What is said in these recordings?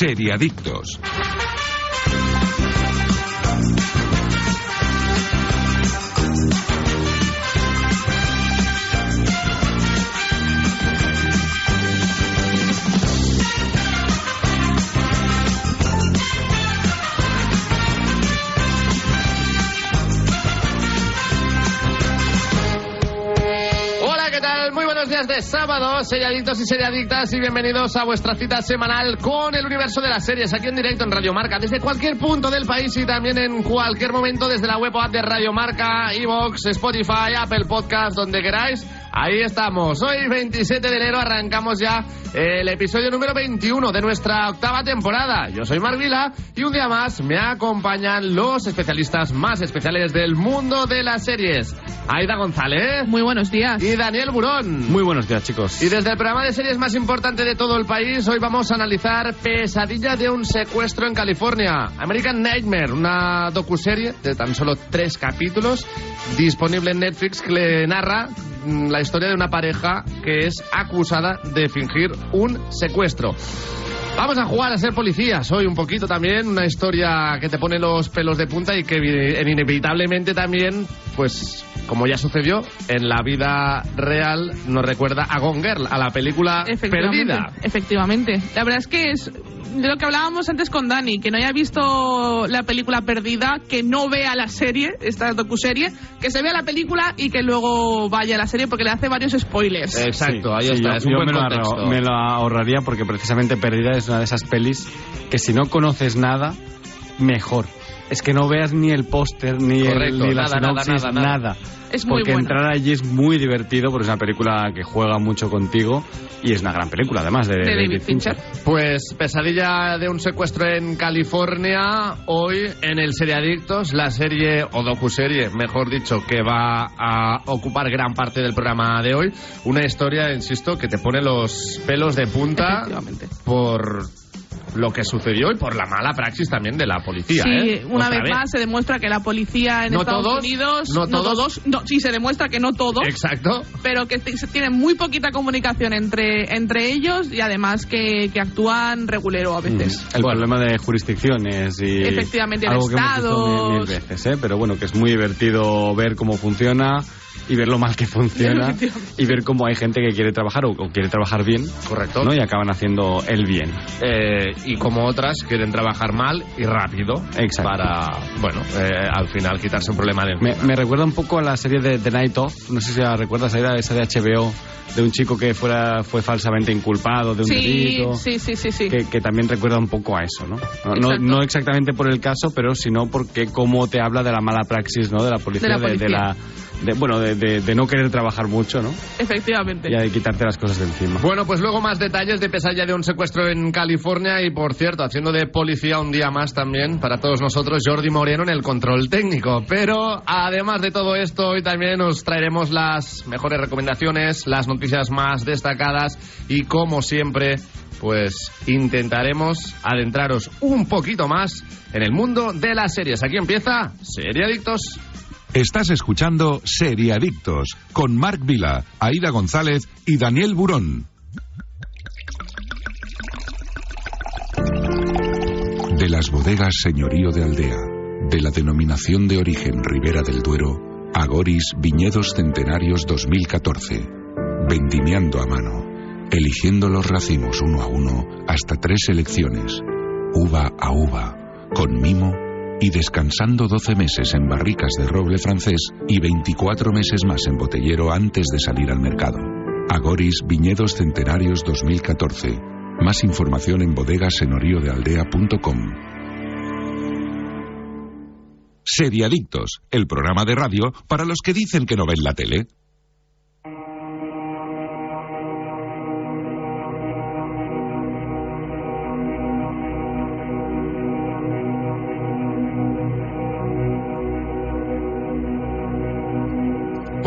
Seriadictos. Sábado, seriadictos y seriadictas, y bienvenidos a vuestra cita semanal con el universo de las series, aquí en directo en Radio Marca, desde cualquier punto del país y también en cualquier momento desde la web o app de Radio Marca, Evox, Spotify, Apple Podcast, donde queráis. Ahí estamos. Hoy, 27 de enero, arrancamos ya el episodio número 21 de nuestra octava temporada. Yo soy Marc Vila y un día más me acompañan los especialistas más especiales del mundo de las series. Aida González. Muy buenos días. Y Daniel Burón. Muy buenos días, chicos. Y desde el programa de series más importante de todo el país, hoy vamos a analizar Pesadilla de un secuestro en California. American Nightmare, una docuserie de tan solo tres capítulos, disponible en Netflix, que le narra la historia de una pareja que es acusada de fingir un secuestro. Vamos a jugar a ser policías hoy un poquito también, una historia que te pone los pelos de punta y que inevitablemente también, pues como ya sucedió, en la vida real nos recuerda a Gone Girl, a la película Efectivamente, perdida. efectivamente. La verdad es que es de lo que hablábamos antes con Dani, que no haya visto la película perdida, que no vea la serie, esta docuserie, que se vea la película y que luego vaya a la serie porque le hace varios spoilers. Exacto, ahí Sí, está, yo- es un yo buen me, contexto. me lo ahorraría porque precisamente Perdida es una de esas pelis que si no conoces nada, mejor. Es que no veas ni el póster, ni, el- Correcto, ni la nada, nada, sinopsis, nada, nada. Es muy Porque buena. entrar allí es muy divertido, porque es una película que juega mucho contigo y es una gran película, además, de, de David David Fincher. Pues Pesadilla de un secuestro en California, hoy en el Seriadictos, la serie o docuserie, mejor dicho, que va a ocupar gran parte del programa de hoy. Una historia, insisto, que te pone los pelos de punta por lo que sucedió y por la mala praxis también de la policía. Sí, ¿eh? una vez, más se demuestra que la policía en No Estados todos, Unidos, no todos. no, sí se demuestra que no todos, Exacto. pero que se tiene muy poquita comunicación entre entre ellos y además que, que actúan regulero a veces. El Bueno. problema de jurisdicciones y Efectivamente, de algo que hemos visto mil, veces, ¿eh? pero bueno, que es muy divertido ver cómo funciona y ver lo mal que funciona y ver cómo hay gente que quiere trabajar o, o quiere trabajar bien, Correcto. ¿no? Y acaban haciendo el bien. Eh, y como otras quieren trabajar mal y rápido Exacto. para, bueno, eh, al final quitarse un problema de Me, me recuerda un poco a la serie de The Night Of, no sé si la recuerdas, era esa de HBO, de un chico que fuera fue falsamente inculpado de un Sí, delito. sí, sí, sí, sí. Que, que también recuerda un poco a eso, ¿no? No, no, Exacto. no exactamente por el caso, pero sino porque cómo te habla de la mala praxis, ¿no? De la policía, De la de, de policía. la, de- bueno, de, de- de no querer trabajar mucho, ¿no? Efectivamente. Y de quitarte las cosas de encima. Bueno, pues luego más detalles de pesadilla de un secuestro en California y, por cierto, haciendo de policía un día más también para todos nosotros, Jordi Moreno en el control técnico. Pero, además de todo esto, hoy también os traeremos las mejores recomendaciones, las noticias más destacadas y, como siempre, pues intentaremos adentraros un poquito más en el mundo de las series. Aquí empieza Serie Adictos. Estás escuchando Seriadictos con Marc Vila, Aida González y Daniel Burón. De las bodegas Señorío de Aldea, de la denominación de origen Ribera del Duero, Agoris Viñedos Centenarios 2014. Vendimiando a mano, eligiendo los racimos uno a uno hasta tres selecciones, uva a uva, con mimo y descansando 12 meses en barricas de roble francés y 24 meses más en botellero antes de salir al mercado. Agoris Viñedos Centenarios 2014. Más información en bodegasenorioddealdea.com. Seriadictos, el programa de radio para los que dicen que no ven la tele.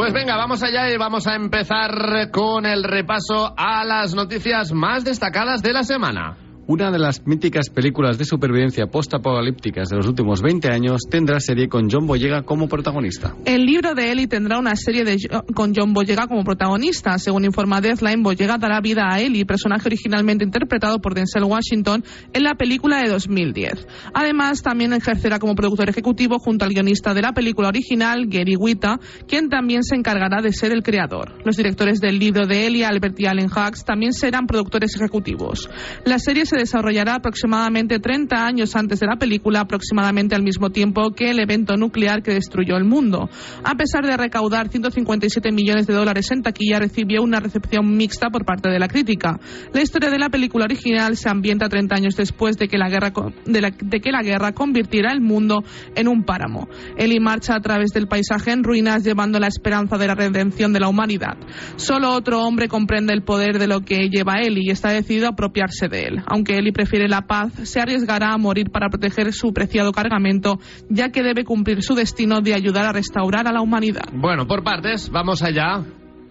Pues venga, vamos allá y vamos a empezar con el repaso a las noticias más destacadas de la semana. Una de las míticas películas de supervivencia post-apocalípticas de los últimos 20 años, tendrá serie con John Boyega como protagonista. El libro de Ellie tendrá una serie de, con John Boyega como protagonista. Según informa Deathline, Boyega dará vida a Ellie, personaje originalmente interpretado por Denzel Washington en la película de 2010. Además, también ejercerá como productor ejecutivo junto al guionista de la película original, Gary Wita, quien también se encargará de ser el creador. Los directores del libro de Ellie, Albert y Allen Hawks, también serán productores ejecutivos. La serie se desarrollará aproximadamente 30 años antes de la película, aproximadamente al mismo tiempo que el evento nuclear que destruyó el mundo. A pesar de recaudar 157 millones de dólares en taquilla, recibió una recepción mixta por parte de la crítica. La historia de la película original se ambienta 30 años después de que la guerra, de, la, de que la guerra convirtiera el mundo en un páramo. Ellie marcha a través del paisaje en ruinas llevando la esperanza de la redención de la humanidad. Solo otro hombre comprende el poder de lo que lleva Ellie y está decidido a apropiarse de él. Aunque Ellie prefiere la paz, se arriesgará a morir para proteger su preciado cargamento, ya que debe cumplir su destino de ayudar a restaurar a la humanidad. Bueno, por partes, vamos allá.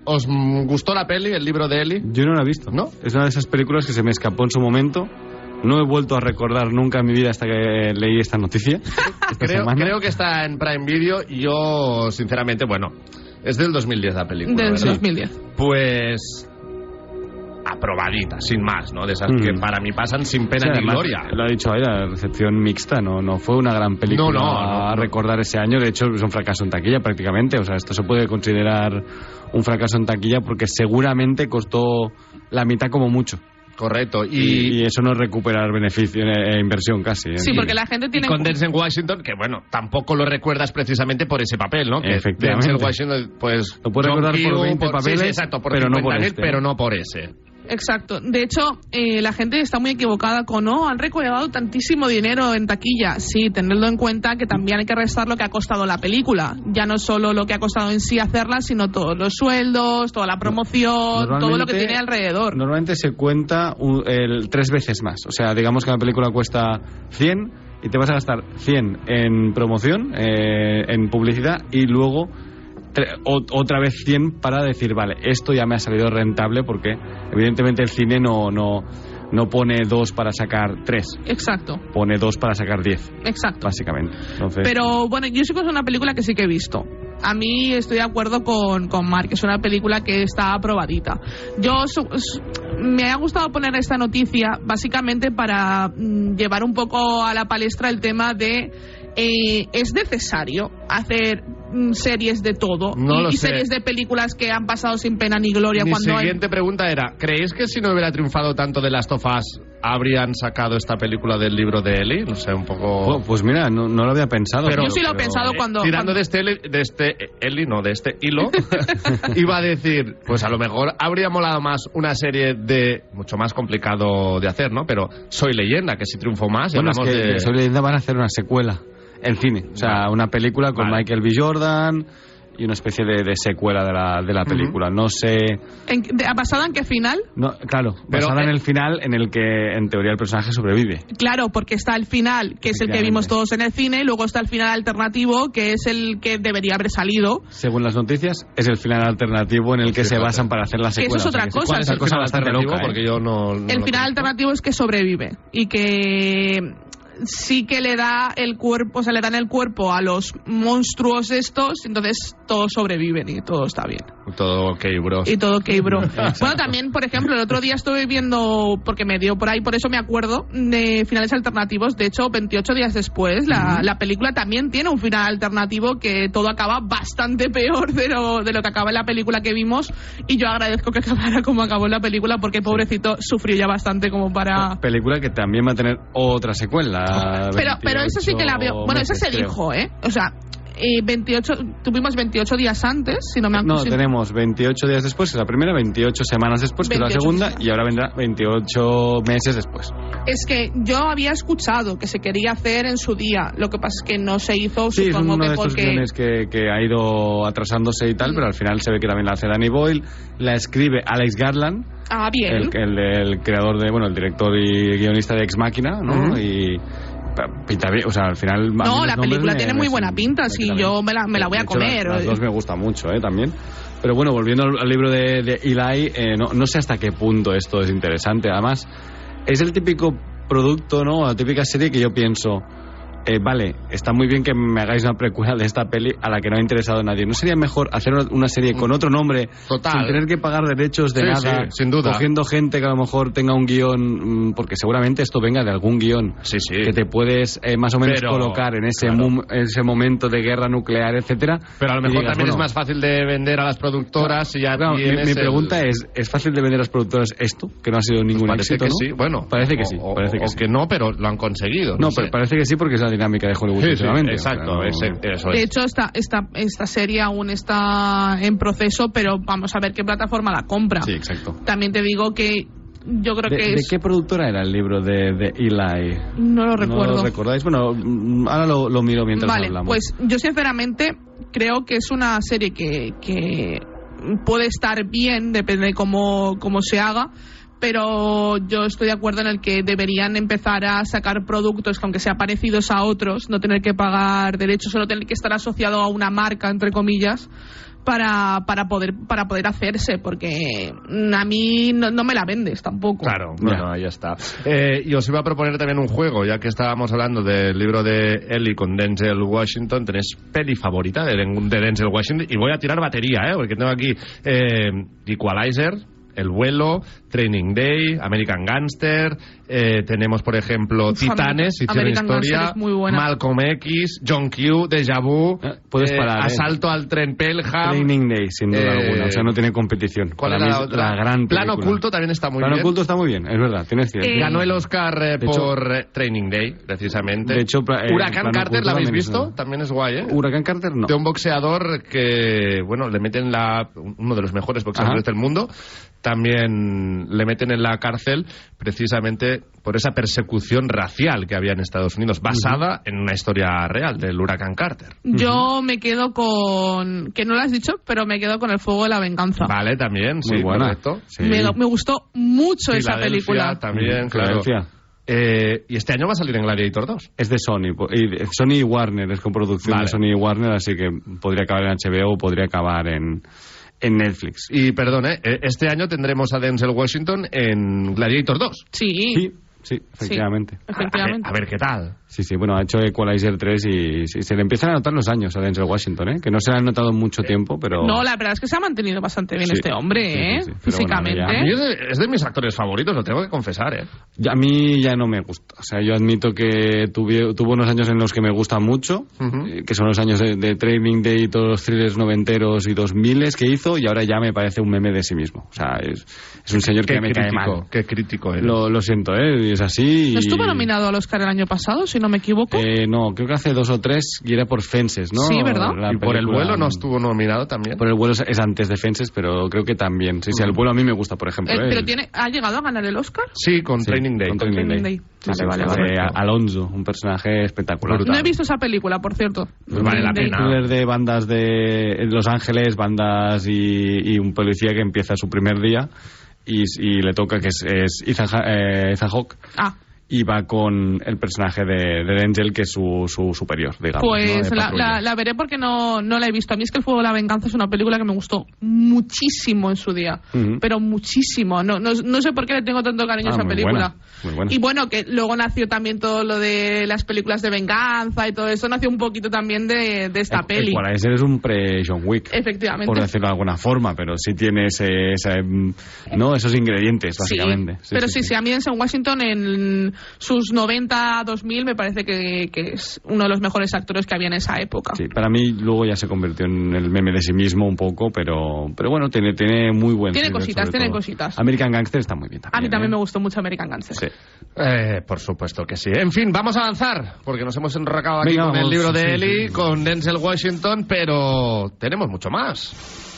¿Os gustó la peli, el libro de Ellie? Yo no la he visto. ¿No? Es una de esas películas que se me escapó en su momento. No he vuelto a recordar nunca en mi vida hasta que leí esta noticia. esta Creo, creo que está en Prime Video y yo, sinceramente, bueno, es del 2010 la película, Del ¿verdad? 2010. Pues aprobadita, sin más, ¿no? De esas Mm. que para mí pasan sin Sí, pena ni además, gloria. Lo ha dicho ahí, la recepción mixta, no, no fue una gran película No, no, no, a no. recordar ese año. De hecho, es un fracaso en taquilla prácticamente. O sea, esto se puede considerar un fracaso en taquilla porque seguramente costó la mitad como mucho. Correcto. Y, Y, y eso no es recuperar beneficio e inversión casi. ¿eh? Sí, porque la gente y tiene... con Denzel Washington, que bueno, tampoco lo recuerdas precisamente por ese papel, ¿no? Que Efectivamente. Denzel Washington, pues... Lo puedes recordar por Q, 20 sí, papeles, sí, exacto, por pero no por 50.000, este. pero no por ese. Exacto. De hecho, eh, la gente está muy equivocada con, no, han recaudado tantísimo dinero en taquilla. Sí, tenerlo en cuenta que también hay que restar lo que ha costado la película. Ya no solo lo que ha costado en sí hacerla, sino todos los sueldos, toda la promoción, todo lo que tiene alrededor. Normalmente se cuenta un- el, tres veces más. O sea, digamos que la película cuesta 100 y te vas a gastar 100 en promoción, eh, en publicidad y luego otra vez 100 para decir, vale, esto ya me ha salido rentable porque evidentemente el cine no, no, no pone dos para sacar tres, Exacto, pone dos para sacar 10, exacto. básicamente. Entonces, Pero bueno, yo sí que es una película que sí que he visto. A mí estoy de acuerdo con, con Mark, es una película que está aprobadita. Yo su- su- me ha gustado poner esta noticia básicamente para mm, llevar un poco a la palestra el tema de eh, ¿es necesario hacer series de todo? No y, lo y sé. series de películas que han pasado sin pena ni gloria Mi cuando hay- siguiente pregunta era, ¿creéis que si no hubiera triunfado tanto de Last of Us, habrían sacado esta película del libro de Ellie? No sé, un poco... oh, pues mira, no, no lo había pensado. Pero- Yo sí lo he pero- pensado cuando... Tirando cuando- de este, Eli- de este Eli, no, de este hilo, iba a decir, pues a lo mejor habría molado más una serie de, mucho más complicado de hacer, ¿no? Pero Soy Leyenda, que sí triunfó más. y Bueno, es hablamos que de... Soy leyenda van a hacer una secuela en cine. O sea, Vale. una película con Vale. Michael B. Jordan y una especie de, de secuela de la, de la película. No sé. ¿En- de- ¿Basada en qué final? No, claro, Pero, basada en eh, el final en el que en teoría el personaje sobrevive. Claro, porque está el final, que es el que vimos todos en el cine, y luego está el final alternativo, que es el que debería haber salido. Según las noticias, es el final alternativo en el que se basan para hacer la Que eso secuela. es O sea, otra cosa, ¿Cuál es el cosa final bastante loca, ¿eh? Porque yo no... no el final conozco. alternativo es que sobrevive y que sí que le da el cuerpo, o sea, le dan el cuerpo a los monstruos estos, entonces todos sobreviven y todo está bien. Todo ok, bro. Y todo ok, bro. bueno, también, por ejemplo, el otro día estuve viendo, porque me dio por ahí, por eso me acuerdo, de finales alternativos. De hecho, 28 días después, la, la película también tiene un final alternativo que todo acaba bastante peor de lo, de lo que acaba en la película que vimos. Y yo agradezco que acabara como acabó en la película, porque pobrecito sufrió ya bastante como para. Película que también va a tener otra secuela. Pero, pero eso sí que la veo. Bueno, eso se creo. dijo, ¿eh? O sea, eh, 28, tuvimos 28 días antes, si no me No, si- tenemos 28 días después, que es la primera, 28 semanas después, que es la 28 segunda, semanas. y ahora vendrá 28 meses después. Es que yo había escuchado que se quería hacer en su día. Lo que pasa es que no se hizo, Sí, es supongo uno que de estos porque. guiones que, que ha ido atrasándose y tal, pero al final se ve que también la hace Danny Boyle, la escribe Alex Garland, Ah, bien. el, el, el creador de, bueno, el director y guionista de Ex Máquina, ¿no? Ujú. Y pinta bien, o sea, al final... No, la película me- tiene me muy buena pinta, sí, yo me la, me la voy a hecho, comer. Las, dos me gustan mucho, ¿eh? También. Pero bueno, volviendo al, al libro de, de Eli, eh, no, no sé hasta qué punto esto es interesante. Además, es el típico producto, ¿no? La típica serie que yo pienso, eh, vale, está muy bien que me hagáis una precuela de esta peli a la que no ha interesado a nadie. ¿No sería mejor hacer una- serie con otro nombre, Total. sin tener que pagar derechos de Sí, nada, sí, sin duda. cogiendo gente que a lo mejor tenga un guion, mm, porque seguramente esto venga de algún guion, Sí, que te puedes eh, más o menos Pero, colocar en ese, claro. ese momento de guerra nuclear, etcétera. Pero a lo mejor digas, también es más fácil de vender a las productoras y ya Claro, mi, mi el- pregunta es, ¿es fácil de vender a las productoras esto? Que no ha sido ningún Parece éxito, que ¿no? sí, bueno. Parece que o- sí, o- parece que o sí. que no, pero lo han conseguido. No, sé. pero parece que sí porque la dinámica de Hollywood Sí, sí, últimamente. exacto, O sea, no- ese- eso De es. hecho, esta, esta, esta serie aún está en proceso, pero vamos a ver qué plataforma la compra. Sí, exacto. También te digo que yo creo ¿De, que de es... qué productora era el libro de, de Eli? No lo ¿No recuerdo. lo recordáis? Bueno, mm, ahora lo, lo miro mientras Vale, hablamos. pues yo sinceramente creo que es una serie que, que puede estar bien, depende de cómo, cómo se haga, pero yo estoy de acuerdo en el que deberían empezar a sacar productos que aunque sean parecidos a otros, no tener que pagar derechos, solo tener que estar asociado a una marca, entre comillas, para, para poder para poder hacerse, porque a mí no, no me la vendes tampoco. Claro, Ya. bueno, ahí está. Eh, y os iba a proponer también un juego, ya que estábamos hablando del libro de Ellie con Denzel Washington. Tenéis peli favorita de, de Denzel Washington. Y voy a tirar batería, ¿eh? porque tengo aquí eh, Equalizer, El vuelo, Training Day, American Gangster. eh, tenemos, por ejemplo, Uf, Titanes, American- Hicieron Historia, es muy buena. Malcolm X, John Q, Deja Vu, Eh, puedes parar, ¿eh? Asalto al tren Pelham. Training Day, sin duda eh, alguna. O sea, no tiene competición. ¿Cuál Para era la es otra? la gran Plano película. oculto también está muy Plano bien. oculto está muy bien, es verdad, tienes cierto. Eh, Ganó el Oscar eh, hecho- por eh, Training Day, precisamente. De hecho, eh, Huracán Plano Carter, Oculto ¿la habéis es visto? una- También es guay, ¿eh? Huracán Carter no. De un boxeador que, bueno, le meten la. uno de los mejores boxeadores Ajá. del mundo. También le meten en la cárcel precisamente por esa persecución racial que había en Estados Unidos, basada en una historia real del Huracán Carter. Yo me quedo con, que no lo has dicho, pero me quedo con El Fuego de la Venganza. Vale, también, Muy sí, buena. correcto. Sí. Me, me gustó mucho esa película. También, claro. Eh, y este año va a salir en Gladiator 2. Es de Sony. Sony y Warner, es coproducción Vale. de Sony y Warner, así que podría acabar en HBO o podría acabar en, en Netflix. Y perdón, ¿eh? este año tendremos a Denzel Washington en Gladiator 2. Sí, Sí, sí, efectivamente. efectivamente. A ver, a ver qué tal. Sí, sí, bueno, ha hecho Equalizer 3 y sí, se le empiezan a notar los años a Denzel Washington, ¿eh? Que no se le han notado en mucho tiempo, pero... No, la verdad es que se ha mantenido bastante bien Sí. este hombre, Sí, sí, ¿eh? sí. Físicamente. bueno, A mí es de, es de mis actores favoritos, lo tengo que confesar, ¿eh? Ya- A mí ya no me gusta. O sea, yo admito que tuve, tuvo unos años en los que me gusta mucho, eh, que son los años de, de Training Day, todos los thrillers noventeros y dos miles que hizo, y ahora ya me parece un meme de sí mismo. O sea, es, es un señor que Qué me cae crítico, mal. qué crítico eres. Lo, lo siento, ¿eh? Y es así. ¿No y- estuvo nominado al Oscar el año pasado, si no me equivoco? Eh, no, creo que hace dos o tres y era por Fences, ¿no? Sí, ¿verdad? La y por el vuelo no estuvo nominado también. Por el vuelo es, es antes de Fences, pero creo que también. Sí, sí, el vuelo a mí me gusta, por ejemplo. Eh, ¿eh? ¿Pero tiene, ha llegado a ganar el Oscar? Sí, con Sí, Training Day. con Training Training Day. Day. Sí, Vale, vale, vale. a- Alonso, un personaje espectacular. Brutal. No he visto esa película, por cierto. Pues vale la pena. thriller de bandas de Los Ángeles, bandas y, y un policía que empieza su primer día y, y le toca que es, es Ethan, Ha- eh, Ethan Hawke Ah, y va con el personaje de, de Denzel que es su, su superior, digamos. ¿no? pues de la, la- la veré porque no, no la he visto. A mí es que El Fuego de la Venganza es una película que me gustó muchísimo en su día. Pero muchísimo. No, no, no sé por qué le tengo tanto cariño a Ah, esa película. buena, muy buena. Y bueno, que luego nació también todo lo de las películas de venganza y todo eso. Nació un poquito también de, de esta El- peli. Equalizer es un pre-John Wick. Efectivamente. Por decirlo de alguna forma, pero sí tiene ese, ese, no, esos ingredientes, Sí, básicamente. pero sí, sí, a mí Denzel Washington en sus 90-2000 me parece que, que es uno de los mejores actores que había en esa época. Sí, para mí luego ya se convirtió en el meme de sí mismo un poco, pero, pero bueno, tiene, tiene muy buen Tiene thriller, cositas, tiene todo. cositas. American Gangster está muy bien también. A mí también ¿eh? me gustó mucho American Gangster. Sí. Eh, por supuesto que sí. En fin, vamos a avanzar, porque nos hemos enrocado aquí Venga, con el libro de Sí, Ellie, sí. con Denzel Washington, pero tenemos mucho más.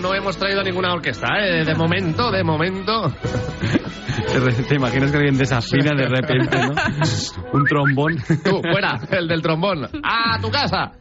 No, hemos traído ninguna orquesta, ¿eh? De momento, de momento. Te, imaginas que alguien desafina de repente, ¿no? Un trombón. Tú, fuera, el del trombón. ¡A tu casa!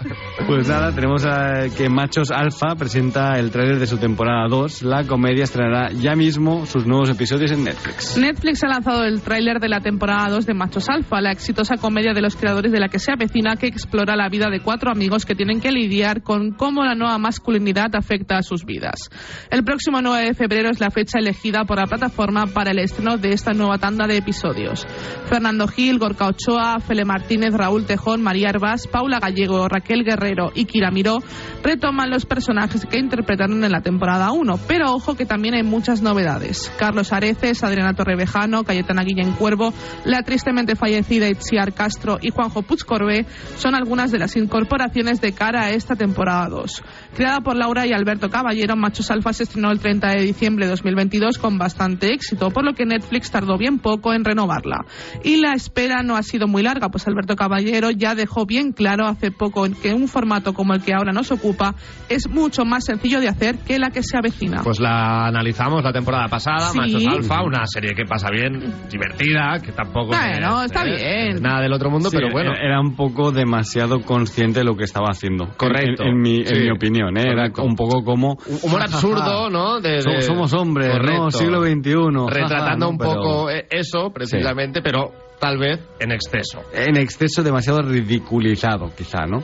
Pues nada, tenemos a, que Machos Alfa presenta el tráiler de su temporada 2. La comedia estrenará ya mismo sus nuevos episodios en Netflix. Netflix ha lanzado el tráiler de la temporada 2 de Machos Alfa, la exitosa comedia de los creadores de la que se avecina que explora la vida de cuatro amigos que tienen que lidiar con cómo la nueva masculinidad afecta a sus vidas. El próximo 9 de febrero es la fecha elegida por la plataforma para el estreno de esta nueva tanda de episodios. Fernando Gil, Gorka Ochoa, Fele Martínez, Raúl Tejón, María Herbás, Paula Gallego, Raquel Guerrero y Kira Miró retoman los personajes que interpretaron en la temporada 1, pero ojo que también hay muchas novedades. Carlos Areces, Adriana Torrevejano, Cayetana Guillén Cuervo, la tristemente fallecida Itziar Castro y Juanjo Puigcorbé son algunas de las incorporaciones de cara a esta temporada 2. Creada por Laura y Alberto Caballero, Machos Alfa se estrenó el 30 de diciembre de 2022 con bastante éxito, por lo que Netflix tardó bien poco en renovarla. Y la espera no ha sido muy larga, pues Alberto Caballero ya dejó bien claro hace poco que un formato como el que ahora nos ocupa es mucho más sencillo de hacer que la que se avecina. Pues la analizamos la temporada pasada, Sí. Machos Alfa, una serie que pasa bien, divertida, que tampoco Bueno, es, está eh, bien. nada del otro mundo, Sí, pero bueno. Era un poco demasiado consciente de lo que estaba haciendo. Correcto. En, en mi, en Sí. mi opinión, ¿eh? Era un poco como. Humor absurdo, ¿no? De- de- Somos, somos hombres, Correcto. ¿no? Siglo XXI. Retratando ¿no? un Pero poco eh, eso, precisamente, pero tal vez en exceso. En exceso, demasiado ridiculizado, quizá, ¿no?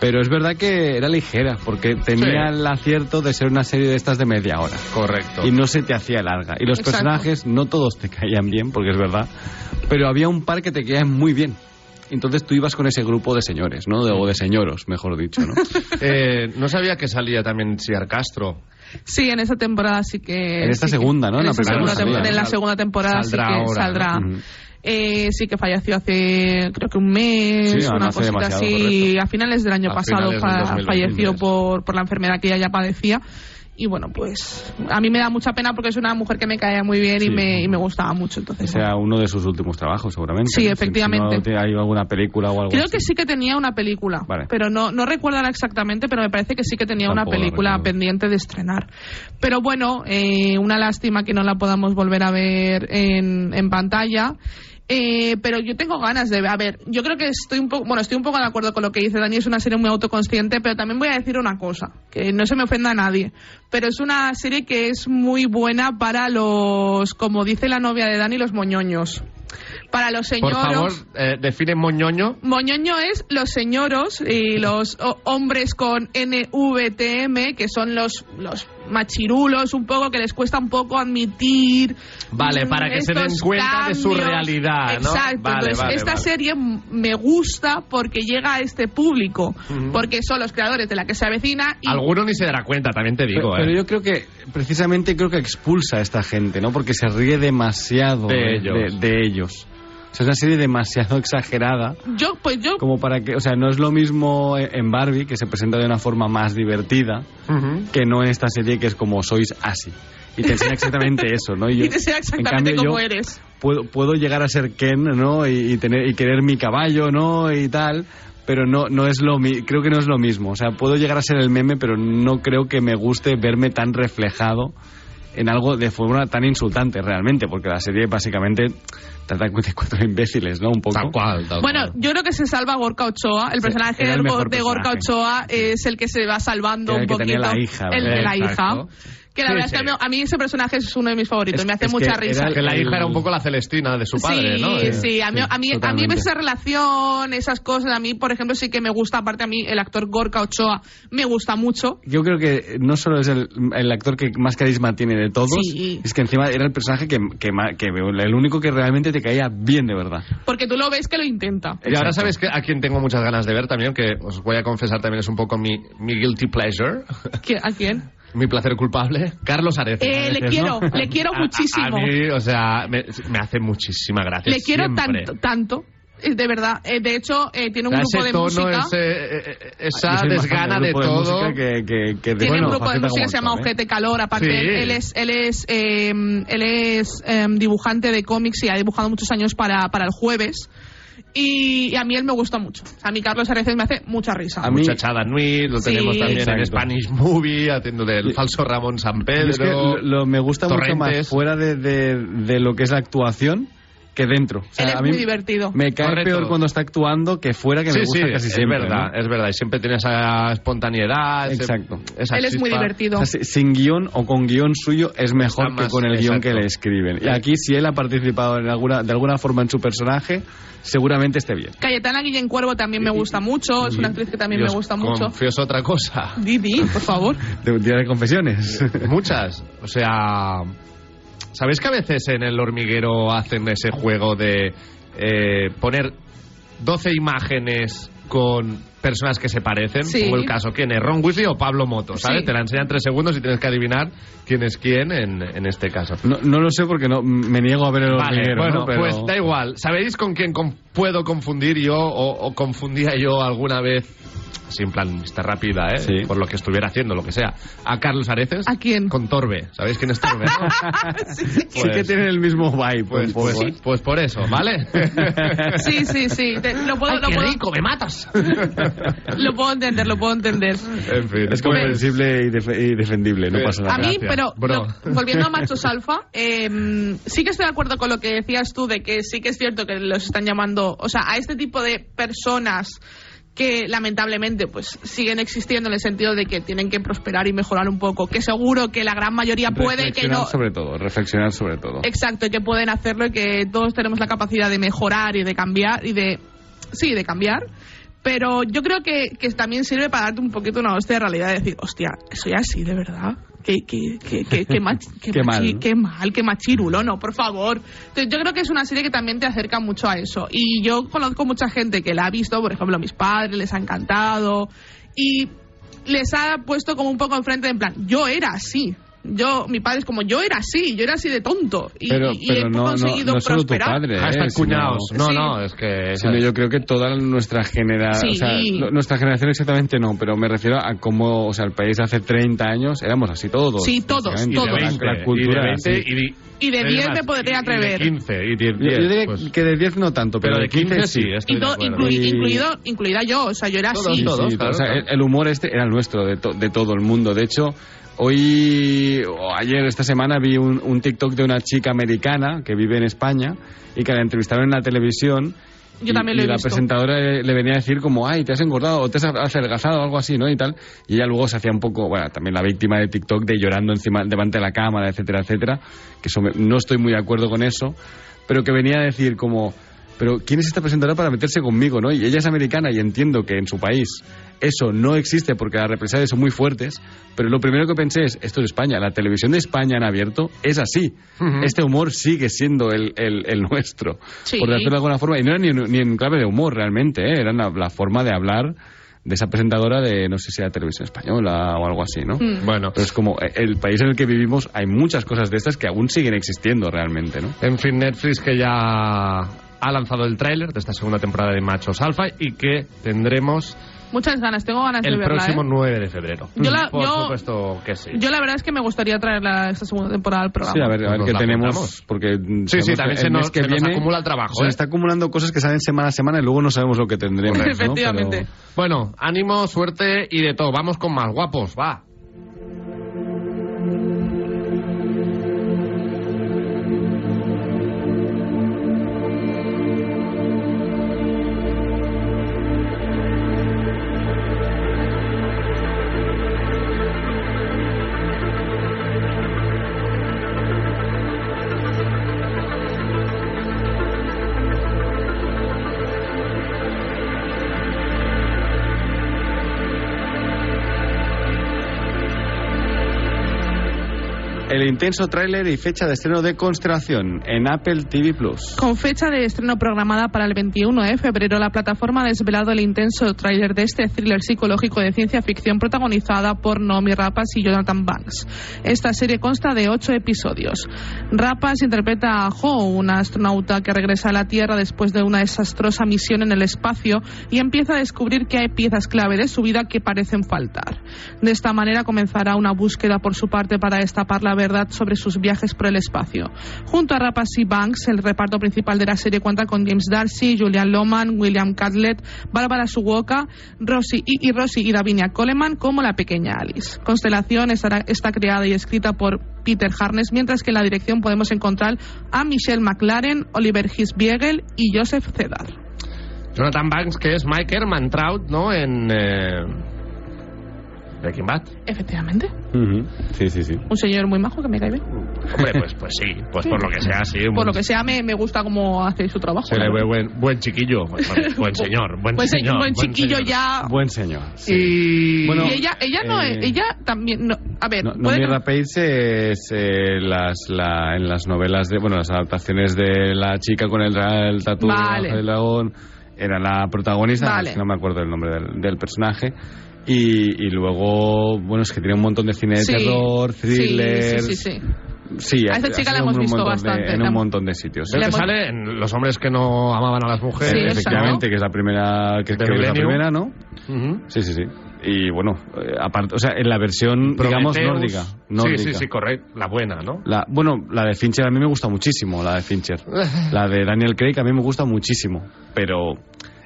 Pero es verdad que era ligera, porque tenía Sí. el acierto de ser una serie de estas de media hora. Correcto. Y no se te hacía larga. Y los Exacto. personajes, no todos te caían bien, porque es verdad, pero había un par que te caían muy bien. Entonces tú ibas con ese grupo de señores, ¿no? De- o de señoros, mejor dicho, ¿no? Eh, no sabía que salía también Ciar Castro. Sí, en esa temporada sí que. En esta sí que- segunda, ¿no? En la primera segunda en la temporada saldrá sí que ahora, saldrá. Eh, sí que falleció hace creo que un mes, Sí, no, no una cosita así, correcto. a finales del año A pasado finales del fa- 2023. falleció por, por la enfermedad que ella ya padecía. Y bueno, pues a mí me da mucha pena porque es una mujer que me caía muy bien Sí. y, me, y me gustaba mucho. Entonces, sea uno de sus últimos trabajos, seguramente. Sí, Si- si efectivamente. no te- hay alguna película o algo Creo así. que sí que tenía una película, Vale. pero no, no recuerdo exactamente, pero me parece que sí que tenía Tampoco una la película pendiente de estrenar. Pero bueno, eh, una lástima que no la podamos volver a ver en, en pantalla. Eh, pero yo tengo ganas de ver. A ver, yo creo que estoy un poco, bueno, estoy un poco de acuerdo con lo que dice Dani. Es una serie muy autoconsciente, pero también voy a decir una cosa, que no se me ofenda a nadie. Pero es una serie que es muy buena para los, como dice la novia de Dani, los moñoños. Para los Por señoros. favor, eh, define moñoño. Moñoño es los señoros y los hombres con NVTM, que son los, los machirulos, un poco, que les cuesta un poco admitir. Vale, mm, para que se den cuenta de su realidad, ¿no? Exacto. Vale, Entonces, vale, esta vale. serie me gusta porque llega a este público, porque son los creadores de la que se avecina y Alguno ni se dará cuenta, también te digo, pero, pero ¿eh? yo creo que precisamente creo que expulsa a esta gente, ¿no? Porque se ríe demasiado De de, ellos. de- de ellos. O sea, es una serie demasiado exagerada yo, pues yo como para que, o sea, no es lo mismo en Barbie que se presenta de una forma más divertida Ujú. que no en esta serie que es como sois así. Y te enseña exactamente eso, ¿no? Y yo- y te sea en exactamente cambio, como yo eres. Puedo, puedo llegar a ser Ken, ¿no? Y, y tener y querer mi caballo, ¿no? Y tal, pero no no es lo mi- creo que no es lo mismo. O sea, puedo llegar a ser el meme, pero no creo que me guste verme tan reflejado en algo de forma tan insultante realmente, porque la serie básicamente trata de cuatro imbéciles, ¿no? Un poco. Tal cual, tal Bueno, cual. yo creo que se salva Gorka Ochoa. El Sí, personaje el de, Gorka personaje. Ochoa es el que se va salvando Era un el que tenía poquito. la hija, el de la hija. Que la Sí, verdad es sí. que a mí, ese personaje es uno de mis favoritos. Es- me hace es mucha que risa. era Que la hija era un poco la Celestina de su padre, sí, ¿no? Eh, sí, a mí, a, mí, a mí esa relación, esas cosas, a mí, por ejemplo, sí que me gusta, aparte a mí, el actor Gorka Ochoa me gusta mucho. Yo creo que no solo es el, el actor que más carisma tiene de todos, Sí. es que encima era el personaje que, que, que el único que realmente te caía bien de verdad. Porque tú lo ves que lo intenta. Y ahora sabes que a quien tengo muchas ganas de ver también, que os voy a confesar también es un poco mi, mi guilty pleasure, ¿Qui- ¿A quién? Mi placer culpable, Carlos Areces. Eh, le quiero, ¿no? le quiero A- a- muchísimo. A, mí, o sea, me, me hace muchísima gracia. Le quiero siempre. tanto, tanto. eh, De verdad. Eh, De hecho, eh, tiene un O sea, grupo ese de tono, música. ese, eh, esa desgana de grupo todo. música que, que, que de- Tiene bueno, un grupo de música que se llama ¿eh? Ojete Calor, aparte Sí. él es él es eh, él es eh, dibujante de cómics y ha dibujado muchos años para, para el jueves Y, y a mí él me gusta mucho. A mí Carlos Areces me hace mucha risa. A mí- Muchachada Nui, lo Sí. tenemos también en. Spanish Movie, haciendo del falso Ramón San Y es que Pedro. lo, lo- me gusta mucho más fuera de, de- de lo que es la actuación que dentro. O sea, él es a mí muy divertido. Me cae Correcto. peor cuando está actuando que fuera que me gusta sí, casi es siempre. verdad, ¿no? es verdad. Y siempre tiene esa espontaneidad. ese- Exacto. esa Él es muy divertido. O sea, si- sin guion o con guion suyo es mejor que con el guion que le escriben. Y aquí, si él ha participado en alguna, de alguna forma en su personaje, seguramente esté bien. Cayetana Guillén Cuervo también me gusta mucho. Es una actriz que también me gusta mucho. Confieso otra cosa. Didi, por favor. De un día de confesiones. Muchas. O sea, ¿sabéis que a veces en el hormiguero hacen ese juego de eh, poner 12 imágenes con personas que se parecen? Sí. Como el caso, ¿quién es? ¿Ron Weasley o Pablo Moto? ¿Sabes? Sí. Te la enseñan tres segundos y tienes que adivinar quién es quién en, en este caso. No, no lo sé porque no me niego a ver el Vale, hormiguero, bueno, ¿no? Pero- pues da igual. ¿Sabéis con quién con- puedo confundir yo o, o confundía yo alguna vez, así en plan rápida, ¿eh? Sí. por lo que estuviera haciendo, lo que sea, a Carlos Areces? ¿A quién? Con Torbe. ¿Sabéis quién es Torbe? no? sí que Pues- tienen el mismo vibe. Pues, pues, ¿eh? pues por eso, ¿vale? Sí, sí, sí. Te- lo puedo, lo puedo- me matas! lo puedo entender, lo puedo entender. en fin, Es pues- comprensible y, def- y defendible, no Sí. pasa nada. A mí, Gracias, pero volviendo a Machos Alfa, eh, sí que estoy de acuerdo con lo que decías tú, de que sí que es cierto que los están llamando, o sea, a este tipo de personas que lamentablemente pues siguen existiendo en el sentido de que tienen que prosperar y mejorar un poco, que seguro que la gran mayoría puede y que Reflexionar no sobre todo, reflexionar sobre todo. exacto y que pueden hacerlo y que todos tenemos la capacidad de mejorar y de cambiar y de sí de cambiar pero yo creo que, que también sirve para darte un poquito una hostia de realidad de decir hostia soy así de verdad. Qué qué qué qué, qué, mach- qué Qué machi- mal. qué mal qué machirulo no por favor Entonces, yo creo que es una serie que también te acerca mucho a eso. Y yo conozco mucha gente que la ha visto por ejemplo a mis padres les ha encantado y les ha puesto como un poco enfrente en plan yo era así yo mi padre es como yo era así yo era así de tonto y, pero y- pero he no, no, conseguido no solo tu prosperar padre, Hashtag eh, sino- cuñados. No, Sí. no, es que... Sino yo creo que toda nuestra generación, Sí. o sea, nuestra generación exactamente no, pero me refiero a cómo, o sea, el país hace 30 años éramos así todos. Sí, todos, básicamente. Y de todos. 20, La, la cultura y de era 20 así. y de, Y de es 10 más, me podría atrever. Y de 15 y 10, Yo, yo diría pues, que de 10 no tanto, pero, pero de 15 sí, estoy Y de to- acuerdo. inclui- incluido, incluida yo, o sea, yo era Todos, así. Sí, todos, sí, claro, o sea, claro. el, el humor este era el nuestro, de, to- de todo el mundo. De hecho, hoy o ayer, esta semana, vi un, un TikTok de una chica americana que vive en España y que la entrevistaron en la televisión. Yo y, también lo y he la visto. presentadora le, le venía a decir como, ay, te has engordado o te has adelgazado o algo así, ¿no? Y tal. Y ella luego se hacía un poco, bueno, también la víctima de TikTok de llorando encima, delante de la cámara, etcétera, etcétera. Que eso me- no estoy muy de acuerdo con eso. Pero que venía a decir como, pero ¿quién es esta presentadora para meterse conmigo, no? Y ella es americana y entiendo que en su país eso no existe porque las represalias son muy fuertes, pero lo primero que pensé es, esto es España, la televisión de España en abierto es así. Este humor sigue siendo el, el- el nuestro, Sí. por decirlo de alguna forma, y no era ni, en- ni en clave de humor realmente, ¿eh? era la, la forma de hablar de esa presentadora de, no sé si era televisión española o algo así, ¿no? Mm. Bueno, Pero es como eh, el país en el que vivimos, hay muchas cosas de estas que aún siguen existiendo realmente, ¿no? en fin, Netflix que ya ha lanzado el tráiler de esta segunda temporada de Machos Alfa y que tendremos Muchas ganas, tengo ganas el de verla. próximo ¿eh? 9 de febrero. Yo la- Por yo- supuesto que sí. Yo la verdad es que me gustaría traerla esta segunda temporada al programa. Sí, a ver, a ver Nos qué tenemos, apuntamos. porque Sí, sí, también que se el nos, mes que se nos viene acumula el trabajo. se ¿eh? está acumulando cosas que salen semana a semana y luego no sabemos lo que tendremos. ¿no? Efectivamente. Pero- Bueno, ánimo, suerte y de todo. Vamos con más guapos, va. Intenso tráiler y fecha de estreno de Constelación en Apple TV Plus. Con fecha de estreno programada para el 21 de febrero, la plataforma ha desvelado el intenso tráiler de este thriller psicológico de ciencia ficción protagonizada por Naomi Rapace y Jonathan Banks. Esta serie consta de ocho episodios. Rapace interpreta a Ho, una astronauta que regresa a la Tierra después de una desastrosa misión en el espacio y empieza a descubrir que hay piezas clave de su vida que parecen faltar. De esta manera comenzará una búsqueda por su parte para destapar la verdad sobre sus viajes por el espacio. Junto a Rapacy Banks, el reparto principal de la serie cuenta con James Darcy, Julian Loman, William Catlett, Bárbara Suwoka, Rosie y, y Rosie y Davinia Coleman como la pequeña Alice. Constelación está creada y escrita por Peter Harness, mientras que en la dirección podemos encontrar a Michelle McLaren, Oliver Hisbiegel y Joseph Cedar. Jonathan Banks, que es Mike Ehrmantraut, ¿no? En eh, Breaking Bad. Efectivamente. Ujú. Sí, sí, sí. Un señor muy majo que me cae bien. Hombre, pues, pues sí, pues por lo que sea, sí. Por lo que sea, me, me gusta cómo hace su trabajo. Se le ve buen, buen chiquillo, buen, buen señor, buen se- señor. buen chiquillo señor. ya. Buen señor. sí. Y... Bueno, y ella, ella no, eh, ella también, no, a ver, No, puede Noomi que- Rapace es eh, las, la, en las novelas de, bueno, las adaptaciones de la chica con el, el tatu Vale. del dragón, era la protagonista, Vale. no me acuerdo el nombre del, del personaje. Y, y luego, bueno, es que tiene un montón de cine de Sí, terror, sí, thrillers. Sí, sí, sí. Sí, A esta chica la hemos en un visto montón de- bastante, en la un montón de sitios. Que hemos- sale en Los hombres que no amaban a las mujeres. Sí, efectivamente, que es la primera, que que es la primera, ¿no? Sí, sí, sí. Y bueno, eh, aparte, o sea, en la versión, digamos, Prometheus. nórdica. nórdica. Sí, sí, sí, correcto. La buena, ¿no? La, bueno, la de Fincher a mí me gusta muchísimo, la de Fincher. La de Daniel Craig a mí me gusta muchísimo, pero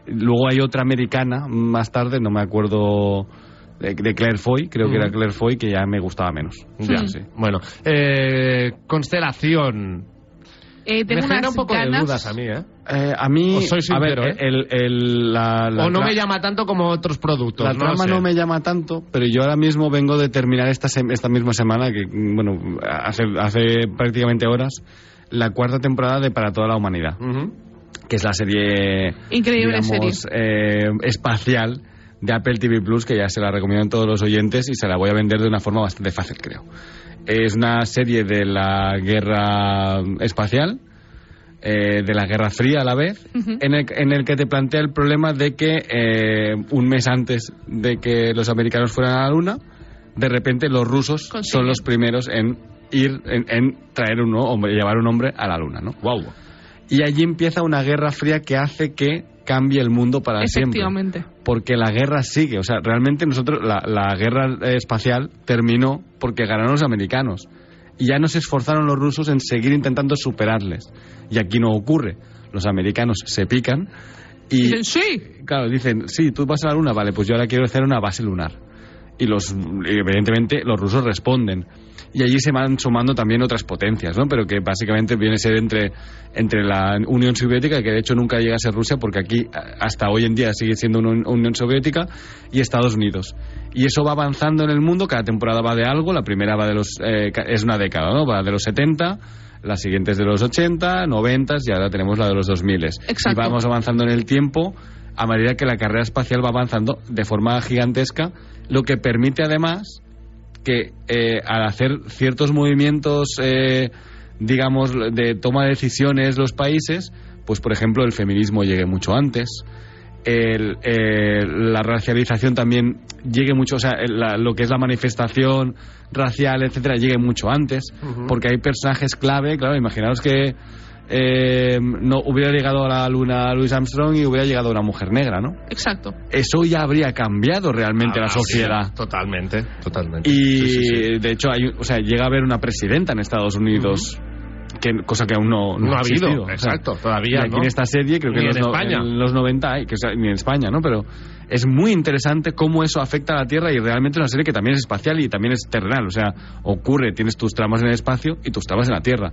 luego hay otra americana más tarde, no me acuerdo de, de Claire Foy, creo que era Claire Foy, que ya me gustaba menos. Ya, Mm. sí. Bueno, eh, Constelación. Eh, Me tengo genera unas un poco ganas- de dudas a mí, ¿eh? Eh, a mí, soy a ver, sincero, ¿eh? el, el- la, la o no tra- me llama tanto como otros productos. la no trama no me llama tanto, pero yo ahora mismo vengo de terminar esta, sem- esta misma semana, que mm, bueno, hace, hace prácticamente horas, la cuarta temporada de Para toda la humanidad. Que es la serie Increíble digamos, eh, espacial de Apple TV Plus, que ya se la recomiendo a todos los oyentes y se la voy a vender de una forma bastante fácil, creo. Es una serie de la guerra espacial, eh, de la Guerra Fría a la vez, Ujú. en, el, en el que te plantea el problema de que eh, un mes antes de que los americanos fueran a la Luna, de repente los rusos Consiguen. son los primeros en ir, en, en traer un hombre, llevar un hombre a la Luna, ¿no? Guau. Y allí empieza una guerra fría que hace que cambie el mundo para siempre. Porque la guerra sigue. O sea, realmente nosotros, la, la guerra eh, espacial terminó porque ganaron los americanos. Y ya no se esforzaron los rusos en seguir intentando superarles. Y aquí no ocurre. Los americanos se pican y, Dicen, sí. claro, dicen, sí, tú vas a la luna, vale, pues yo ahora quiero hacer una base lunar. Y los, evidentemente, los rusos responden. Y allí se van sumando también otras potencias, ¿no? Pero que básicamente viene a ser entre, entre la Unión Soviética, que de hecho nunca llega a ser Rusia, porque aquí hasta hoy en día sigue siendo una Un- Unión Soviética, y Estados Unidos. Y eso va avanzando en el mundo, cada temporada va de algo, la primera va de los, eh, es una década, ¿no? Va de los 70, la siguiente es de los 80, 90 y ahora tenemos la de los 2000. Exacto. Y vamos avanzando en el tiempo a medida que la carrera espacial va avanzando de forma gigantesca, lo que permite además que eh, al hacer ciertos movimientos, eh, digamos, de toma de decisiones los países, pues por ejemplo el feminismo llegue mucho antes, el, eh, la racialización también llegue mucho, o sea, el- la- lo que es la manifestación racial, etcétera, llegue mucho antes, porque hay personajes clave, claro, imaginaos que eh, no hubiera llegado a la luna Louis Armstrong y hubiera llegado una mujer negra, ¿no? Exacto. Eso ya habría cambiado realmente la Ah, sociedad. sí, Totalmente, totalmente. Y Sí, sí, sí. de hecho, hay, o sea, llega a haber una presidenta en Estados Unidos, que, cosa que aún no, No ha habido, existido. O sea, exacto, todavía y aquí no. en esta serie, creo que Ni en, en los, no- España. en los 90 hay, que, o sea, ni en España, ¿no? Pero es muy interesante cómo eso afecta a la Tierra y realmente es una serie que también es espacial y también es terrenal. O sea, ocurre, tienes tus tramas en el espacio y tus tramas en la Tierra.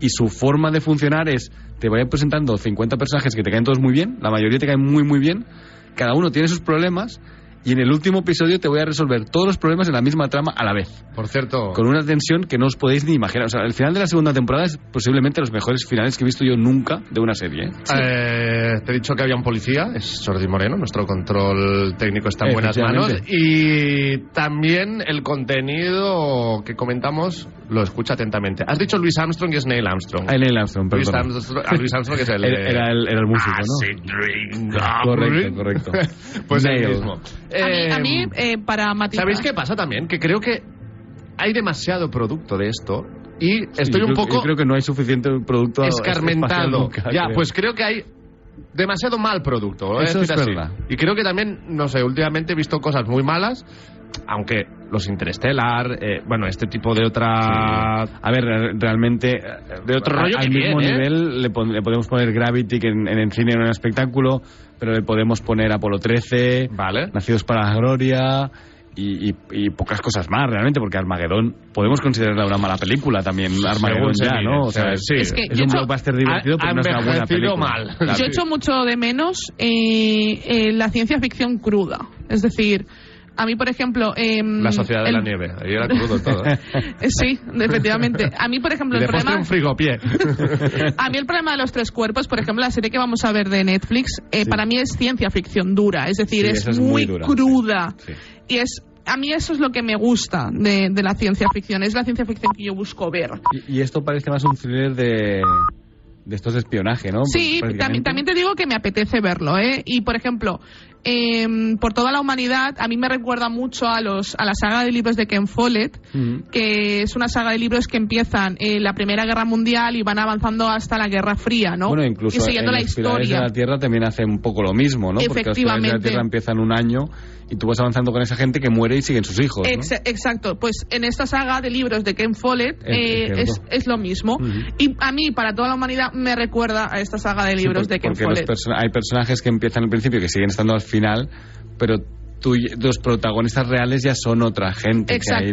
Y su forma de funcionar es, te voy presentando 50 personajes que te caen todos muy bien, la mayoría te caen muy, muy bien, cada uno tiene sus problemas y en el último episodio te voy a resolver todos los problemas en la misma trama a la vez Por cierto, con una tensión que no os podéis ni imaginar. O sea, el final de la segunda temporada es posiblemente los mejores finales que he visto yo nunca de una serie. ¿eh? eh, te he dicho que había un policía, es Jordi Moreno, nuestro control técnico está en buenas manos. Y también el contenido que comentamos lo escucha atentamente. Has dicho Luis Armstrong y es Neil Armstrong. Ah, Neil Armstrong, Luis perdón. Armstrong, Luis Armstrong que es el Era, el, era el músico, ¿no? Acid Dream Correcto, correcto. pues el Neil. Mismo. A mí, Eh, a mí, eh, para matizar... ¿Sabéis qué pasa también? Que creo que hay demasiado producto de esto y Sí, estoy yo un poco yo creo que no hay suficiente producto escarmentado. nunca, ya, creo. pues creo que hay demasiado mal producto. lo voy a Eso decir es así. verdad. Y creo que también, no sé, últimamente he visto cosas muy malas, aunque los Interstellar, eh, bueno, este tipo de otra... A ver, re- realmente eh, De otro rollo al que mismo bien, ¿eh? nivel le, pon- le podemos poner Gravity que en, en el cine era un espectáculo, pero le podemos poner Apolo 13, Vale. Nacidos para la Gloria y, y- y pocas cosas más realmente, porque Armagedón podemos considerarla una mala película también, Armagedón ya, mire, ¿no? O sea, sí. es, que es un he hecho- blockbuster divertido, ha- pero no es una buena película. mal. Yo echo mucho de menos eh, eh, la ciencia ficción cruda. Es decir, a mí, por ejemplo... em, La Sociedad de el- la Nieve. Ahí era crudo todo. ¿eh? Sí, efectivamente. A mí, por ejemplo, Y el problema... un frigopié. A mí el problema de los tres cuerpos, por ejemplo, la serie que vamos a ver de Netflix, eh, para mí es ciencia ficción dura, es decir, Sí, es, muy muy, dura, cruda. Sí. Y es a mí eso es lo que me gusta de, de la ciencia ficción, es la ciencia ficción que yo busco ver. Y, y esto parece más un thriller de, de estos de espionaje, ¿no? Sí, también, también te digo que me apetece verlo, ¿eh? Y, por ejemplo, em, por toda la humanidad, a mí me recuerda mucho a, los, a la saga de libros de Ken Follett, Ujú. que es una saga de libros que empiezan en la Primera Guerra Mundial y van avanzando hasta la Guerra Fría, ¿no? Bueno, incluso y siguiendo en la los historia. de la Tierra también hace un poco lo mismo, ¿no? Porque los de la Efectivamente. Tierra empiezan un año y tú vas avanzando con esa gente que muere y siguen sus hijos, ¿no? Ex- exacto, pues en esta saga de libros de Ken Follett Es- eh, es es, lo mismo. Y a mí, para toda la humanidad, me recuerda a esta saga de Sí, libros de Ken Follett. perso- hay personajes que empiezan al principio que siguen estando al final, pero tú los protagonistas reales ya son otra gente que ha Exacto.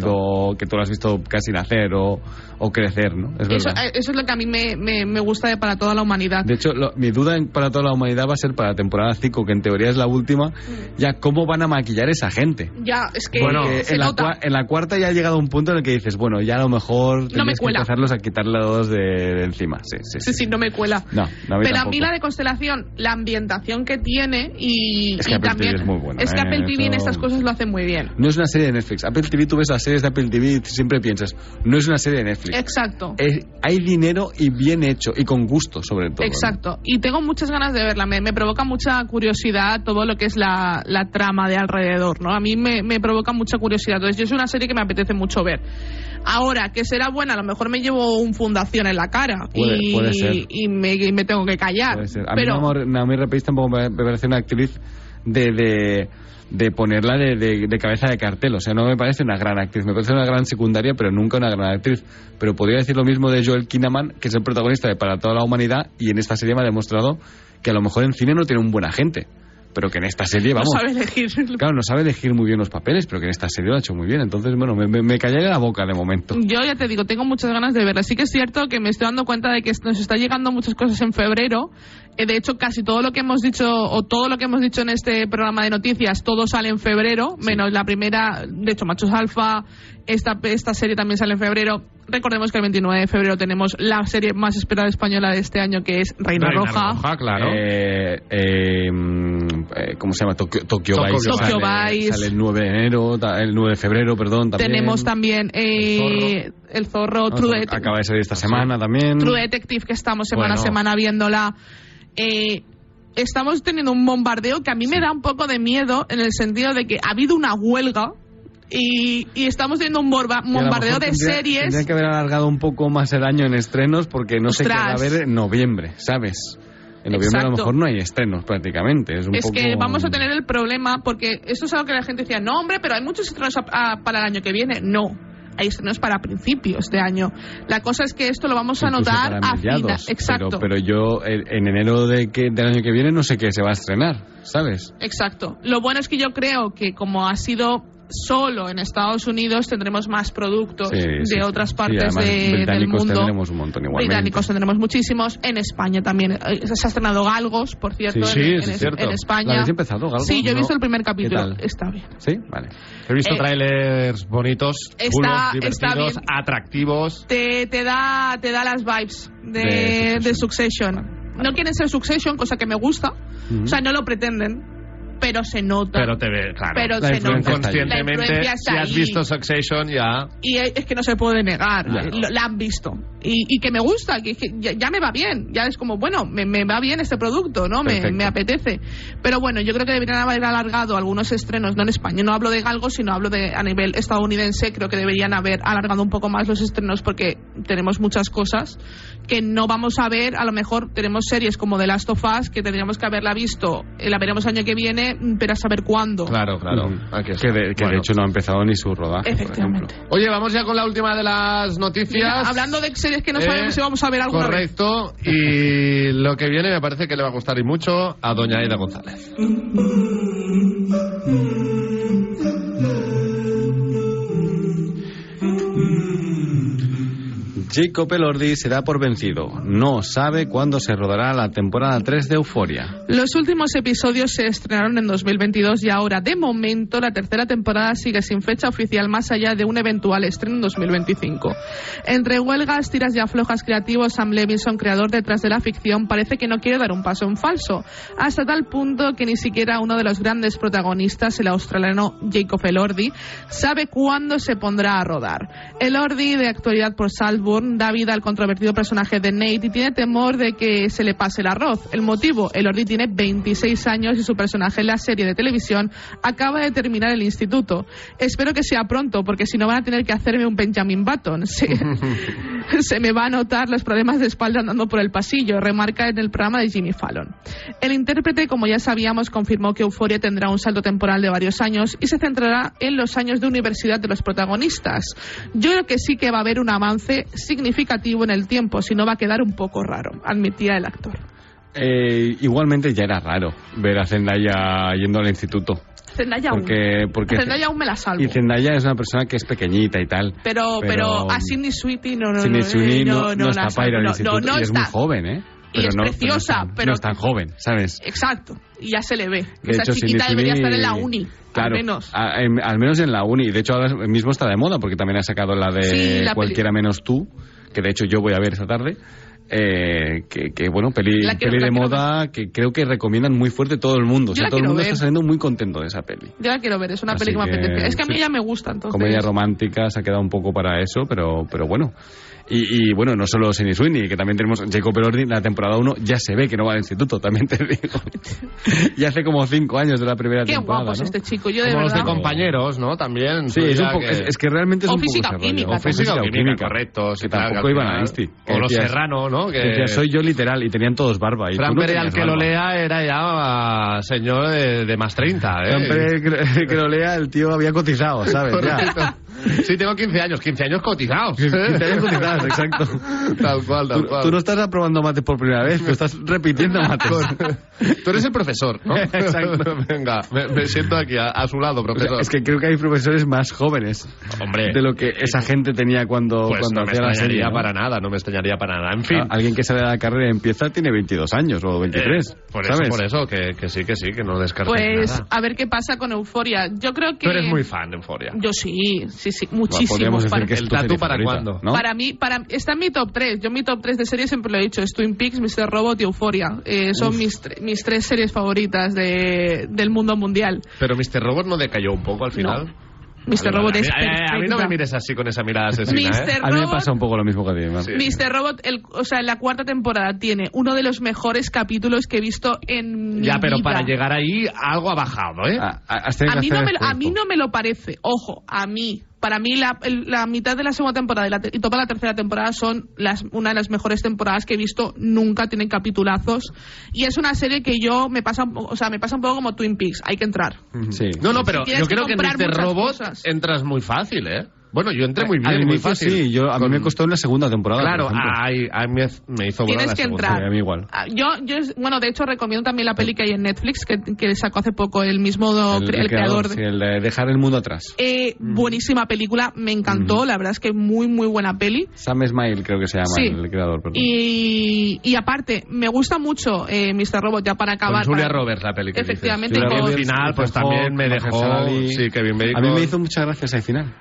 ido, que tú lo has visto casi nacer o, o crecer, ¿no? Es Eso, verdad. eh, eso es lo que a mí me, me, me gusta de para toda la humanidad. De hecho, lo- mi duda en- para toda la humanidad va a ser para la temporada 5, que en teoría es la última, ya cómo van a maquillar esa gente. Ya, es que Bueno, se en, la nota. en la cuarta ya ha llegado un punto en el que dices, bueno, ya a lo mejor me tienes que cuela. empezarlos a quitarle dos de, de encima. Sí, sí, Sí, sí, no me cuela. No, no, a mí Pero a mí tampoco. la de Constelación, la ambientación que tiene y, Es que y también... Es muy buena, es que ¿eh? Apple Estas cosas lo hace muy bien. No es una serie de Netflix. Apple TV, tú ves las series de Apple TV y siempre piensas, no es una serie de Netflix. Exacto. Es- hay dinero y bien hecho y con gusto sobre todo. ¿no? Exacto. Y tengo muchas ganas de verla. Me, me provoca mucha curiosidad todo lo que es la, la trama de alrededor, ¿no? A mí me, me provoca mucha curiosidad. Entonces, yo es una serie que me apetece mucho ver. Ahora, que será buena, a lo mejor me llevo un fundación en la cara Puede- y, puede ser. y me, y me tengo que callar. Puede ser. A Pero, mí Naomi, Naomi Rapace tampoco me me parece una actriz de, de, de ponerla de, de- de cabeza de cartel. O sea, no me parece una gran actriz. Me parece una gran secundaria, pero nunca una gran actriz. Pero podría decir lo mismo de Joel Kinnaman, que es el protagonista de Para toda la humanidad, y en esta serie me ha demostrado que a lo mejor en cine no tiene un buen agente. Pero que en esta serie, no vamos... sabe elegir. Claro, no sabe elegir muy bien los papeles, pero que en esta serie lo ha hecho muy bien. Entonces, bueno, me, me, me callaría la boca de momento. Yo ya te digo, tengo muchas ganas de verla. Sí que es cierto que me estoy dando cuenta de que nos está llegando muchas cosas en febrero. Eh, de hecho, casi todo lo que hemos dicho, o todo lo que hemos dicho en este programa de noticias, todo sale en febrero, menos la primera, de hecho, Machos Alfa, esta, esta serie también sale en febrero. Recordemos que el 29 de febrero tenemos la serie más esperada española de este año, que es Reina, Reina Roja. Roja, claro. Eh, eh, mm, eh, ¿Cómo se llama? Tokyo, Tokyo Tokyo Vice. Sale, Tokyo Vice. sale el 9 de enero, el 9 de febrero, perdón. También. Tenemos también eh, El Zorro, No, True, eso Acaba de salir esta semana también. True Detective, que estamos semana Bueno. a semana viéndola. Eh, estamos teniendo un bombardeo que a mí me da un poco de miedo en el sentido de que ha habido una huelga y, y estamos teniendo un bombardeo de tendría- series. Tendría que haber alargado un poco más el año en estrenos porque no sé qué va a haber en noviembre, ¿sabes? En noviembre a lo mejor no hay estrenos prácticamente. Es, un Es poco- que vamos a tener el problema porque esto es algo que la gente decía, no hombre, pero hay muchos estrenos a- a- para el año que viene. No, hay estrenos para principios de año. La cosa es que esto lo vamos a incluso notar a mediados, Exacto. Pero, pero yo en en enero de que, del año que viene no sé qué se va a estrenar, ¿sabes? Exacto. Lo bueno es que yo creo que como ha sido solo en Estados Unidos tendremos más productos Sí, de sí, sí. otras Sí, partes además, de- del mundo. tendremos un montón igualmente. Británicos tendremos muchísimos. En España también. eh, Se ha estrenado Galgos, por cierto, Sí, en, sí, en- sí, en- cierto. en ¿La España. habéis empezado, Galgo? Sí, yo he visto el primer ¿Qué capítulo. Está bien. Sí, vale. He visto Eh, trailers bonitos, está- está divertidos, bien. atractivos. Te, te, da, te da las vibes de, De de Succession. Succession. No quieren ser Succession, cosa que me gusta. Ujú. O sea, no lo pretenden. Pero se nota. Pero te ve, claro. Pero La se nota. Conscientemente, si has ahí. visto Succession ya... Y es que no se puede negar, la han visto. Y, y que me gusta, que, que ya, ya me va bien. Ya es como, bueno, me, me va bien este producto, ¿no? Me, me apetece. Pero bueno, yo creo que deberían haber alargado algunos estrenos, no en España. No hablo de Galgo, sino hablo de a nivel estadounidense. Creo que deberían haber alargado un poco más los estrenos porque tenemos muchas cosas que no vamos a ver. A lo mejor tenemos series como The Last of Us que tendríamos que haberla visto, eh, la veremos año que viene, mm, pero a saber cuándo. Claro, claro. Aquí está. Que, de, que de Bueno. hecho no ha empezado ni su rodaje. por Efectivamente. ejemplo. Oye, vamos ya con la última de las noticias. Mira, hablando de series que no sabemos Eh, si vamos a ver alguna vez. Correcto. Y lo que viene me parece que le va a gustar y mucho a doña Aida González. Jacob Elordi se da por vencido. No sabe cuándo se rodará la temporada 3 de Euforia. Los últimos episodios se estrenaron en 2022 y ahora, de momento, la tercera temporada sigue sin fecha oficial más allá de un eventual estreno en 2025. Entre huelgas, tiras y aflojas creativos, Sam Levinson, creador detrás de la ficción, parece que no quiere dar un paso en falso, hasta tal punto que ni siquiera uno de los grandes protagonistas, el australiano Jacob Elordi, sabe cuándo se pondrá a rodar. Elordi, de actualidad por Da vida al controvertido personaje de Nate y tiene temor de que se le pase el arroz. El motivo, Elordi tiene 26 años y su personaje en la serie de televisión acaba de terminar el instituto. Espero que sea pronto, porque si no van a tener que hacerme un Benjamin Button. Se, se me va a notar los problemas de espalda andando por el pasillo, remarca en el programa de Jimmy Fallon. El intérprete, como ya sabíamos, confirmó que Euforia tendrá un salto temporal de varios años y se centrará en los años de universidad de los protagonistas. Yo creo que sí que va a haber un avance significativo en el tiempo, si no va a quedar un poco raro, admitía el actor. Eh, igualmente ya era raro ver a Zendaya yendo al instituto. Zendaya aún. Porque, porque Zendaya aún me la salvo. y Zendaya es una persona que es pequeñita y tal. Pero, pero, a Sidney Sweetie no, no, no, no, está para ir al instituto y es muy joven, ¿eh? Y es no- preciosa, no es tan- pero- no es tan joven, ¿sabes? Exacto, y ya se le ve. De Esa hecho, chiquita Sidney debería estar en la uni, Claro, al menos. a- en- al menos en la uni. De hecho, ahora mismo está de moda porque también ha sacado la de Sí, la peli- Cualquiera menos tú, que de hecho yo voy a ver esta tarde. Eh, que, que, bueno, peli, peli de moda que creo que recomiendan muy fuerte todo el mundo. O sea, todo el mundo ver. está saliendo muy contento de esa peli. Yo la quiero ver, es una Así peli que me que, apetece. Es que a mí sí. ella me gusta, entonces. Comedia romántica se ha quedado un poco para eso, pero, pero bueno. Y, y, bueno, no solo Sidney Sweeney, que también tenemos Jacob Elordi, la temporada 1 ya se ve que no va al instituto, también te digo. y hace como cinco años de la primera Qué temporada, guapo es ¿no? este chico, yo de Como los de verdad. compañeros, ¿no? También. Sí, es, un poco, es, es que realmente es O un poco física ese o rollo. química O física o química, correcto. sí, Que tampoco iban a Insti. Que O los Serrano, ¿no? que decías, soy yo literal, y tenían todos barba. Y Fran no Pérez, al tenías que lo barba. lea, era ya señor de, de más 30, ¿eh? Fran Pérez, que, que lo lea, el tío había cotizado, ¿sabes? Correcto. Ya. Sí, tengo 15 años, 15 años cotizados. 15 años cotizados, exacto. Tal cual, tal Tú, cual. tú no estás aprobando mates por primera vez, tú estás repitiendo mates. Tú eres el profesor, ¿no? Exacto. Venga, me, me siento aquí a, a su lado, O sea, profesor. es que creo que hay profesores más jóvenes Hombre, de lo que esa gente tenía cuando, pues cuando no me hacía la extrañaría serie. ¿no? para nada, no me extrañaría para nada. En fin, Alguien que sale de la carrera y empieza tiene 22 años o 23. eh, por eso, ¿sabes? por eso, que, que sí, que sí, que no descartes Pues nada. a ver qué pasa con Euforia. Yo creo que. Tú eres muy fan de Euphoria. Yo sí, sí, sí, Bueno, muchísimo. podríamos decir Para- que es ¿El tu tatu serie para cuándo? ¿no? Para mí, para, está en mi top 3. Yo mi top 3 de series siempre lo he dicho. Es Twin Peaks, Mr. Robot y Euphoria. Eh, son mis, mis tres series favoritas de, del mundo mundial. Pero Mr. Robot no decayó un poco al final. Mr. Vale, Robot es A mí- a, mí no me perfecta. mires así con esa mirada asesina, ¿eh? Mr. A mí me Robot- pasa un poco lo mismo que a ti. Sí. Mr. Robot, el, o sea, la cuarta temporada tiene uno de los mejores capítulos que he visto en Ya, mi pero vida. para llegar ahí algo ha bajado, ¿eh? Ah, ah, a que mí, no me, a mí no me lo parece. Ojo, a mí. Para mí la, la mitad de la segunda temporada y, la y toda la tercera temporada son las, una de las mejores temporadas que he visto nunca. Tienen capitulazos. Y es una serie que yo me pasa, o sea, me pasa un poco como Twin Peaks. Hay que entrar. Sí. No, no, pero yo que creo que en muchas Robot cosas. entras muy fácil, ¿eh? Bueno, yo entré muy bien, Al muy fácil. sí, yo, a mí Con- me costó en la segunda temporada. Claro, a mí me, me hizo volar Tienes la que segunda. entrar. Sí, a mí igual. Ah, Yo, yo, bueno, de hecho recomiendo también la peli que hay en Netflix que, que sacó hace poco el mismo el, el creador. de- sí, el de dejar el mundo atrás. Eh, Buenísima película, me encantó, la verdad es que muy, muy buena peli. Sam Smile creo que se llama Sí. el creador. perdón. Y, y aparte, me gusta mucho eh, Mr. Robot, ya para Con acabar. Julia para- Roberts la peli que Efectivamente, con- al final, pues también me dejó... Sí, Kevin Bacon. A mí me hizo muchas gracias al final.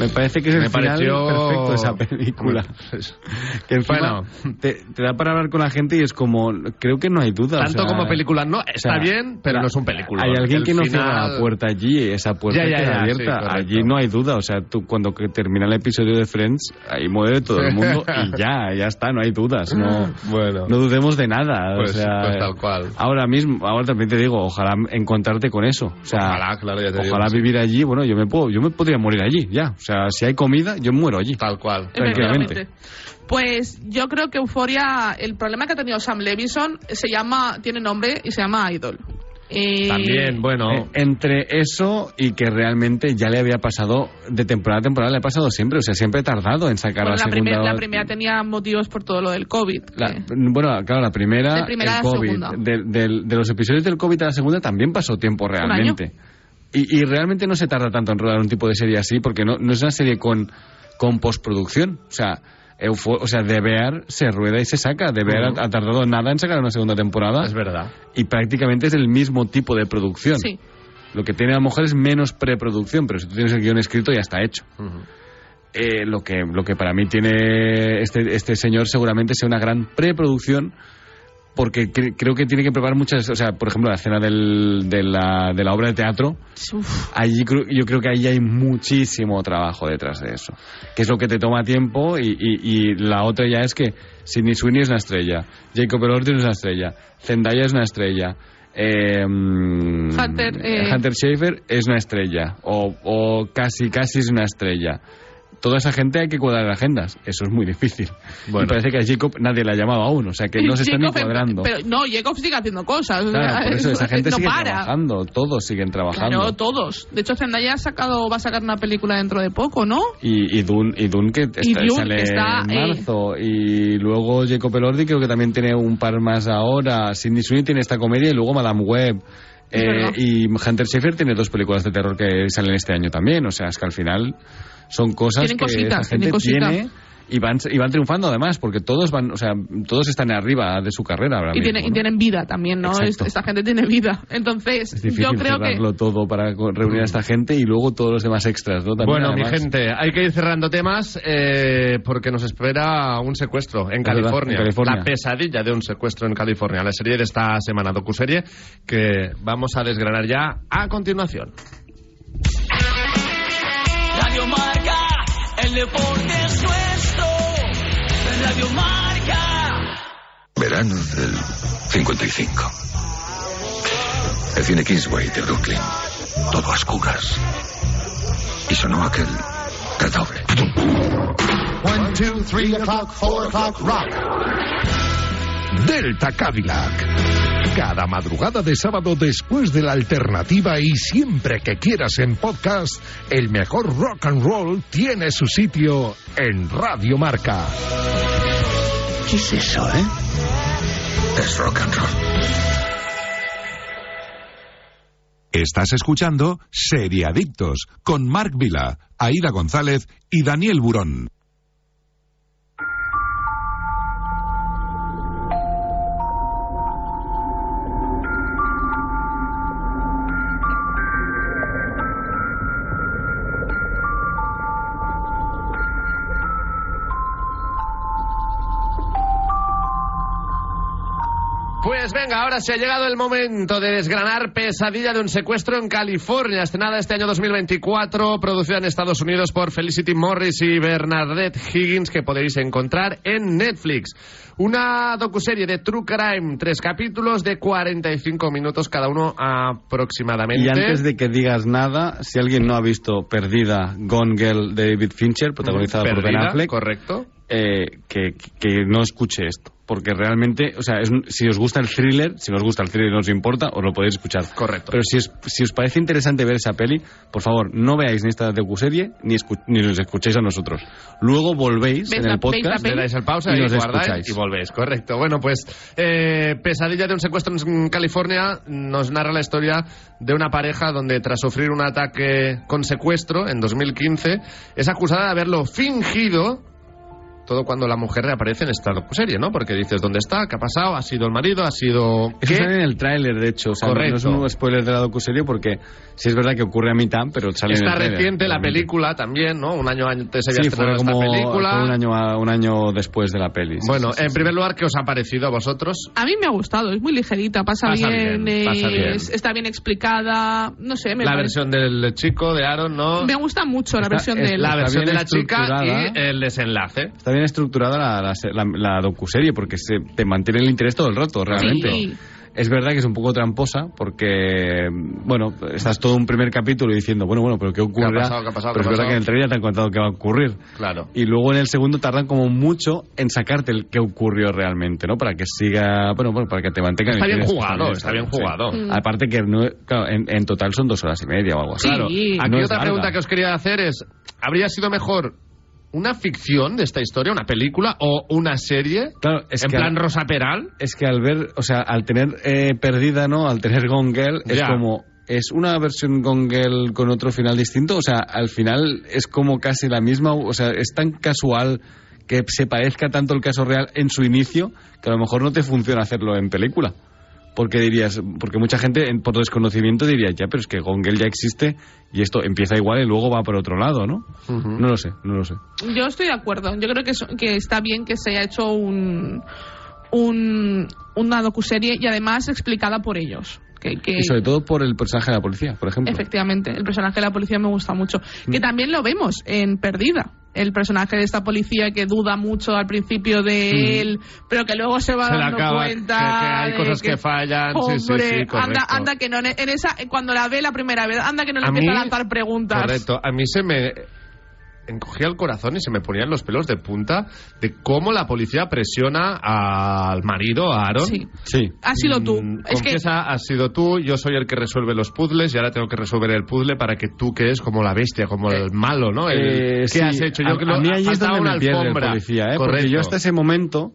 Me parece que es el Me final pareció- perfecto de esa película. Pues, Que encima Bueno. te, te da para hablar con la gente y es como, creo que no hay duda. o Tanto sea, como película, no, está o sea, bien, pero la- no es un película. Hay alguien El que no final- cierra la puerta allí, esa puerta Ya, ya, queda ya, abierta. sí, allí no hay duda, o sea, tú cuando termina el episodio de Friends, ahí muere todo el mundo y ya, ya está, no hay dudas. No, Bueno. no dudemos de nada. Pues- o sea, pues tal cual. Ahora mismo, ahora también te digo, ojalá encontrarte con eso. O sea, Ojalá, claro, ya te digo, ojalá sí. vivir allí, bueno, yo me puedo, yo me podría morir allí, ya. O sea, si hay comida, yo muero allí. Tal cual. Tranquilamente. Pues yo creo que Euforia, el problema que ha tenido Sam Levison se llama, tiene nombre y se llama Idol. Eh, También, bueno. Eh, entre eso y que realmente ya le había pasado de temporada a temporada, le ha pasado siempre. O sea, siempre he tardado en sacar bueno, la la, segunda. primer- la primera tenía motivos por todo lo del COVID. La- que- bueno, claro, la primera, De primera el a COVID. segunda. De, los episodios del COVID a la segunda también pasó tiempo realmente. Y, y realmente no se tarda tanto en rodar un tipo de serie así, porque no, no es una serie con, con postproducción. O sea, Eufo- o sea, de Bear se rueda y se saca. De Bear ha, ha tardado nada en sacar una segunda temporada. Es verdad. Y prácticamente es el mismo tipo de producción. Sí. Lo que tiene a lo mejor es menos preproducción, pero si tú tienes el guion escrito ya está hecho. Eh, lo, que, lo que para mí tiene este, este señor seguramente sea una gran preproducción porque cre- creo que tiene que preparar muchas, o sea, por ejemplo, la escena del- de, la, de la obra de teatro, Uf. allí yo creo que ahí hay muchísimo trabajo detrás de eso, que es lo que te toma tiempo y, y- y la otra ya es que Sidney Sweeney es una estrella, Jacob Elordi es una estrella, Zendaya es una estrella, eh, mm, Hunter, eh, Hunter Schaefer es una estrella o, o casi casi es una estrella. Toda esa gente hay que cuadrar agendas. Eso es muy difícil. Bueno. Y parece que a Jacob nadie le ha llamado aún. O sea, que no se están Jacob, cuadrando. Pero no, Jacob sigue haciendo cosas. Claro, por eso esa gente no sigue para. trabajando. Todos siguen trabajando. Claro, todos. De hecho, Zendaya ha sacado, va a sacar una película dentro de poco, ¿no? Y, y Dune, y Dune que está, Dune sale que está, en eh, marzo. Y luego Jacob Elordi creo que también tiene un par más ahora. Sidney Sweeney tiene esta comedia y luego Madame Web. Eh, y Hunter Schaefer tiene dos películas de terror que salen este año también. O sea, es que al final son cosas que cositas, esta gente tiene y van, y van triunfando además, porque todos van, o sea, todos están arriba de su carrera ahora Y, mismo, tiene- y ¿no? tienen vida también, ¿no? Es- Esta gente tiene vida. Entonces, Es difícil yo creo que... cerrarlo todo para reunir a esta gente y luego todos los demás extras, ¿no? También, Bueno, mi además. gente, hay que ir cerrando temas eh, porque nos espera un secuestro en California. en California. La pesadilla de un secuestro en California. La serie de esta semana, docuserie, que vamos a desgranar ya a continuación. El deporte es nuestro. Radio Marca. Verano del 55. El cine Kingsway de Brooklyn. Todo a oscuras. Y sonó aquel redoble. One, two, three o'clock, four o'clock, rock. Delta Cadillac. Cada madrugada de sábado después de la alternativa y siempre que quieras en podcast, el mejor rock and roll tiene su sitio en Radio Marca. ¿Qué es eso, eh? Es rock and roll. Estás escuchando Seriadictos con Marc Vila, Aida González y Daniel Burón. Ahora se ha llegado el momento de desgranar Pesadilla de un secuestro en California, estrenada este año 2024, producida en Estados Unidos por Felicity Morris y Bernadette Higgins, que podéis encontrar en Netflix. Una docuserie de True Crime, tres capítulos de 45 minutos cada uno aproximadamente. Y antes de que digas nada, si alguien no ha visto Perdida, Gone Girl de David Fincher, protagonizada por Ben Affleck, correcto. eh, que, que no escuche esto. Porque realmente, o sea, es un- si os gusta el thriller, si os gusta el thriller y no os importa, os lo podéis escuchar. Correcto. Pero si, es- si os parece interesante ver esa peli, por favor, no veáis ni esta docuserie ni, escu- ni nos escuchéis a nosotros. Luego volvéis ¿Veis en el podcast. Le dais el pausa Y y, nos escucháis. y volvéis, correcto. Bueno, pues eh, Pesadilla de un secuestro en California nos narra la historia de una pareja donde tras sufrir un ataque con secuestro en 2015 es acusada de haberlo fingido todo cuando la mujer reaparece en esta serie, ¿no? Porque dices, ¿dónde está? ¿Qué ha pasado? ¿Ha sido el marido? ¿Ha sido...? Eso ¿Qué? sale en el tráiler, de hecho. O sea, Correcto. no es un spoiler de la docuserie porque sí es verdad que ocurre a mitad, pero sale en Está el tráiler. reciente la película también, ¿no? Un año antes había Sí, fue estrenado como esta película. fue un, año, a- un año después de la peli. sí, Bueno, sí, sí, en sí. primer lugar, ¿qué os ha parecido a vosotros? A mí me ha gustado, es muy ligerita, pasa, Pasa bien, bien, pasa bien. es- está bien explicada, no sé, me la parece- versión del chico, de Aaron, ¿no? Me gusta mucho la Está- versión es de él. La versión de la chica y el desenlace. Está bien estructurada la, la, la, la docuserie porque se, te mantiene el interés todo el rato, realmente. Sí. Es verdad que es un poco tramposa porque, bueno, estás todo un primer capítulo diciendo, bueno, bueno, pero ¿qué ocurre? pasado? ¿Qué ha pasado? Pero ¿Qué es verdad que en el trailer ya te han contado qué va a ocurrir. Claro. Y luego en el segundo tardan como mucho en sacarte el qué ocurrió realmente, ¿no? Para que siga, bueno, bueno para que te mantenga en Está bien jugado, está bien jugado. Mm. Aparte que, no, claro, en, en total son dos horas y media o algo así. Sí. Claro. Aquí No otra pregunta que os quería hacer es, ¿habría sido mejor una ficción de esta historia, una película o una serie? Claro, es en que plan al- Rosa Peral. es que al ver, o sea, al tener eh, perdida, ¿no? Al tener Gone Girl, es Ya. como, ¿es una versión Gone Girl con otro final distinto? O sea, al final es como casi la misma, o sea, es tan casual que se parezca tanto el caso real en su inicio que a lo mejor no te funciona hacerlo en película. Porque dirías, porque mucha gente en- por desconocimiento diría, ya, pero es que Gone Girl ya existe y esto empieza igual y luego va por otro lado, ¿no? No lo sé, no lo sé. Yo estoy de acuerdo. Yo creo que, es- que está bien que se haya hecho un, un, una docuserie y además explicada por ellos. Que, que- Y sobre todo por el personaje de la policía, por ejemplo. Efectivamente, el personaje de la policía me gusta mucho. Que también lo vemos en Perdida. El personaje de esta policía que duda mucho al principio de él, pero que luego se va Se dando acaba, cuenta. que- que hay de cosas que fallan, sí, sí, Hombre, sí, anda, anda que no. En esa, cuando la ve la primera vez, anda que no le A empieza mí- a lanzar preguntas. Correcto. A mí se me encogía el corazón y se me ponían los pelos de punta de cómo la policía presiona al marido, a Aaron. Sí. Sí. Ha sido tú. Mm, Es que has sido tú, yo soy el que resuelve los puzzles y ahora tengo que resolver el puzzle para que tú quedes como la bestia, como el malo, ¿no? El- Eh, ¿Qué sí, has hecho? Yo a, creo a mí ahí es donde una me pierde el policía, ¿eh? Porque Correcto. yo hasta ese momento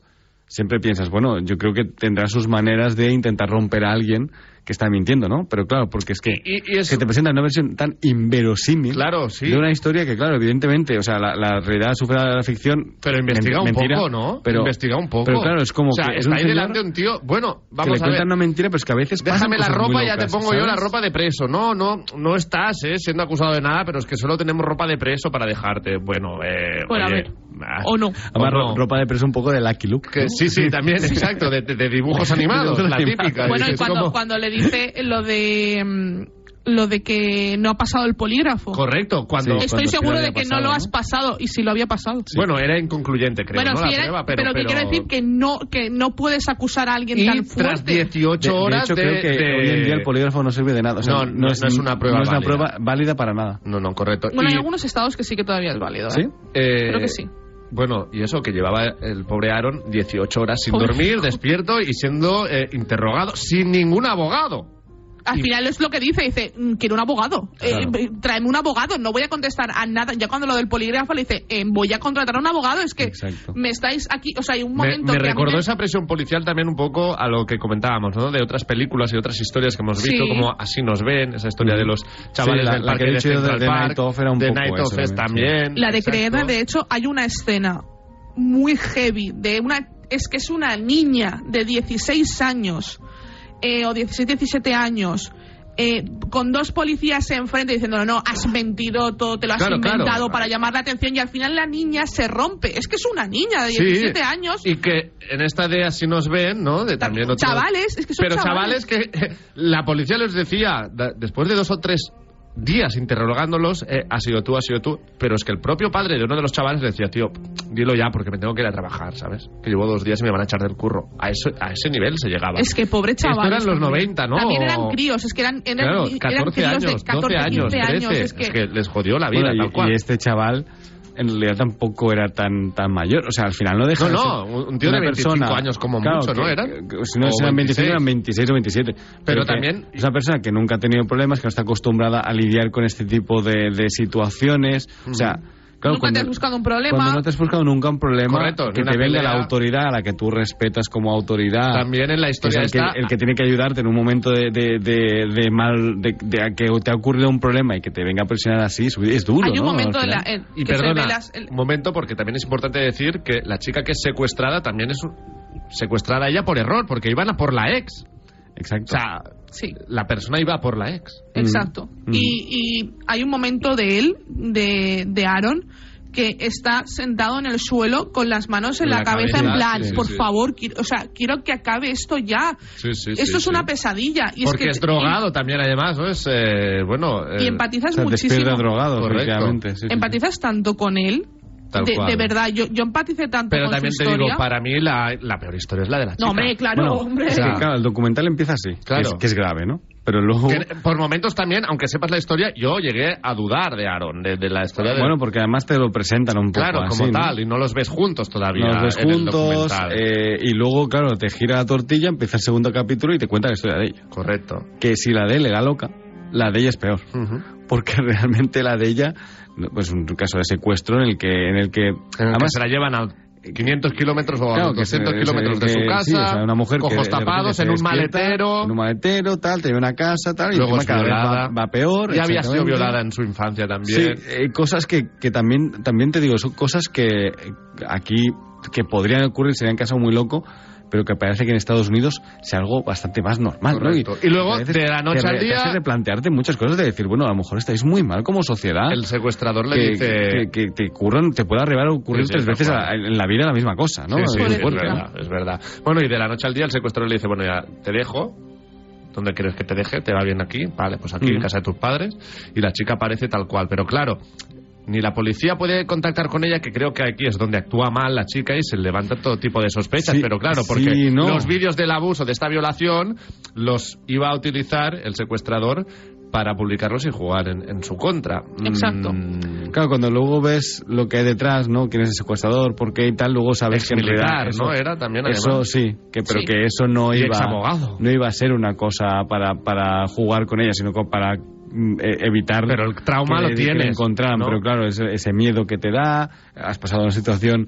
siempre piensas, bueno, yo creo que tendrá sus maneras de intentar romper a alguien que está mintiendo, ¿no? Pero claro, porque es que, Y- y es- que te presentan una versión tan inverosímil Claro, sí. de una historia que, claro, evidentemente, o sea, la, la realidad supera la ficción. Pero investiga men- un mentira, poco, ¿no? Pero, investiga un poco. Pero claro, es como o sea, que es está ahí delante un tío. Bueno, que le vamos a ver. cuentan una mentira, pero es que a veces pasan Déjame la ropa y ya te pongo yo la ropa de preso. No, no, no estás eh, siendo acusado de nada, pero es que solo tenemos ropa de preso para dejarte. Bueno, eh, Bueno, a ver. Ah, O no. Además, o no. ro- ropa de preso un poco de Lucky Luke. Que sí, sí, también, exacto, de, de- de dibujos animados, la típica. Bueno, y cuando, cuando le dice lo de mm, lo de que no ha pasado el polígrafo. Correcto, cuando... Sí. Estoy cuando seguro sí lo de que no pasado, lo ¿no? has pasado y si lo había pasado. Bueno, era inconcluyente, creo, bueno, ¿no? sí, la era- prueba, pero, pero, que quiero decir que no que no puedes acusar a alguien Y tan tras fuerte. 18 De, de horas hecho, de... creo que de- hoy en día el polígrafo no sirve de nada. O sea, No, no- no es una prueba no es una válida. prueba válida para nada. No, no, correcto. Bueno, Y, hay algunos estados que sí que todavía es válido. ¿eh? ¿Sí? eh, Creo que sí. Bueno, y eso, que llevaba el pobre Aaron 18 horas sin dormir, despierto y siendo eh, interrogado sin ningún abogado. Al final es lo que dice, dice, "Mm, quiero un abogado, Claro. Eh, tráeme un abogado, no voy a contestar a nada. Ya cuando lo del polígrafo le dice, eh, voy a contratar a un abogado, es que Exacto. me estáis aquí, o sea, hay un Me, momento me que mí recordó me- esa presión policial también un poco a lo que comentábamos, ¿no? De otras películas y otras historias que hemos visto, Sí. como Así nos ven, esa historia de los chavales Sí, la- del la parque que he de Central de Night Of era un de poco Night eso of Fest también. La de. Creedra, de hecho, hay una escena muy heavy de una es que es una niña de 16 años eh, o 16, 17 años eh, con dos policías enfrente diciendo no, has mentido todo, te lo has Claro, inventado claro. para llamar la atención y al final la niña se rompe. Es que es una niña de Sí, 17 años. Y que en esta de Así nos ven, ¿no? De también otro- Chavales, es que son Pero chavales. chavales que la policía les decía, después de dos o tres días interrogándolos, eh, ha sido tú, ha sido tú, pero es que el propio padre de uno de los chavales le decía, tío, dilo ya porque me tengo que ir a trabajar, ¿sabes? Que llevo dos días y me van a echar del curro. A, eso, a ese nivel se llegaba. Es que pobre Esto chaval. eran los 90, ¿no? También eran críos, es que eran, eran, Claro, eran 14 críos años, de 14, 12 años, 15 13, años. es, que... les jodió la vida, Bueno, y- tal cual. y, este chaval en realidad tampoco era tan tan mayor. O sea, al final no deja No, de no, un tío de una 25 persona- años como Claro, mucho, ¿no? que- Eran. que- si no O eran 25, 26. eran 26 o 27. Pero también- Es una persona que nunca ha tenido problemas, que no está acostumbrada a lidiar con este tipo de, de situaciones. O sea, Claro, nunca te has buscado un problema. Cuando no te has buscado nunca un problema, Correcto, que te venga la autoridad a la que tú respetas como autoridad. También en la que es historia el, que, está... el que tiene que ayudarte en un momento de, de, de, de mal, de, de que te ha ocurrido un problema y que te venga a presionar así, es duro, Hay un ¿no? momento la, en Y que perdona, las- el- un momento, porque también es importante decir que la chica que es secuestrada también es un- secuestrada ella por error, porque iban a por la ex. O Exacto. sea, sí. la persona iba por la ex. Exacto. Mm. Y, y hay un momento de él, de, de Aaron, que está sentado en el suelo con las manos en la, la cabeza, cabeza, en plan, sí, por sí. favor, quiero, o sea, quiero que acabe esto ya. Sí, sí, esto sí, es sí. una pesadilla. Y porque es, es, que, drogado también, además, ¿no? Es, eh, bueno... Y, y eh, empatizas O sea, muchísimo. drogado, empatizas tanto con él. Tal de, cual. de verdad, yo, yo empaticé tanto Pero con también su te historia. digo, para mí la, la peor historia es la de la chica. No, hombre, claro, Bueno, hombre. es que, claro, el documental empieza así, que Claro. es, que es grave, ¿no? Pero luego... Que por momentos también, aunque sepas la historia, yo llegué a dudar de Aaron, de, de la historia de... Bueno, porque además te lo presentan un poco claro, así, como ¿no? tal, y no los ves juntos todavía Nos ves en el juntos documental. eh, y luego, claro, te gira la tortilla, empieza el segundo capítulo y te cuenta la historia de ella. Correcto. Que si la de él era loca, la de ella es peor. Porque realmente la de ella, pues un caso de secuestro en el que... En el que que además, se la llevan a 500 kilómetros o a Claro, que 200 se- kilómetros de su que- casa, sí, o sea, una mujer que ojos repente tapados, en un maletero, En un maletero, tal, te lleva a una casa, tal, y luego es cada vez va, va peor. Ya había sido violada en su infancia Sí, también. eh, cosas que, que también, también te digo, son cosas que aquí que podrían ocurrir, sería en caso muy loco, pero que parece que en Estados Unidos sea algo bastante más normal, ¿no? Y luego, veces de la noche te al día- hace replantearte muchas cosas de decir, bueno, a lo mejor estáis muy mal como sociedad. El secuestrador le que, dice... que, que te ocurran, te pueda arribar a ocurrir Sí, tres veces a- en la vida la misma cosa, ¿no? Sí, Es verdad, es verdad. Bueno, y de la noche al día el secuestrador le dice, bueno, ya te dejo. ¿Dónde quieres que te deje? ¿Te va bien aquí? Vale, pues aquí, en Mm. casa de tus padres. Y la chica aparece tal cual. Pero claro, ni la policía puede contactar con ella, que creo que aquí es donde actúa mal la chica y se levanta todo tipo de sospechas. Sí, pero claro, sí, porque no. los vídeos del abuso, de esta violación, los iba a utilizar el secuestrador para publicarlos y jugar en, en su contra. Exacto. Mm, Claro, cuando luego ves lo que hay detrás, ¿no? ¿Quién es el secuestrador? ¿Por qué y tal? Luego sabes que en realidad eso, ¿no? Era también, Eso sí, que, pero Sí. que eso no iba, no iba a ser una cosa para, para jugar con ella, sino para evitar Pero el trauma que lo que tienes, encontraran. ¿no? Pero claro, ese, ese miedo que te da, has pasado una situación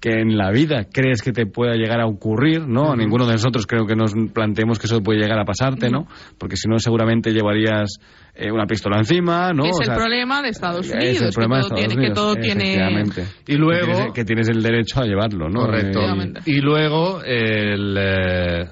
que en la vida crees que te pueda llegar a ocurrir, ¿no? A ninguno de nosotros creo que nos planteemos que eso puede llegar a pasarte, ¿no? Porque si no seguramente llevarías eh, una pistola encima, ¿no? es O el sea, problema de Estados es Unidos. el problema de que todo Estados tiene, Unidos, que todo tiene. Y luego- Que tienes, que tienes el derecho a llevarlo, ¿no? Correcto. Eh. Y luego el, eh,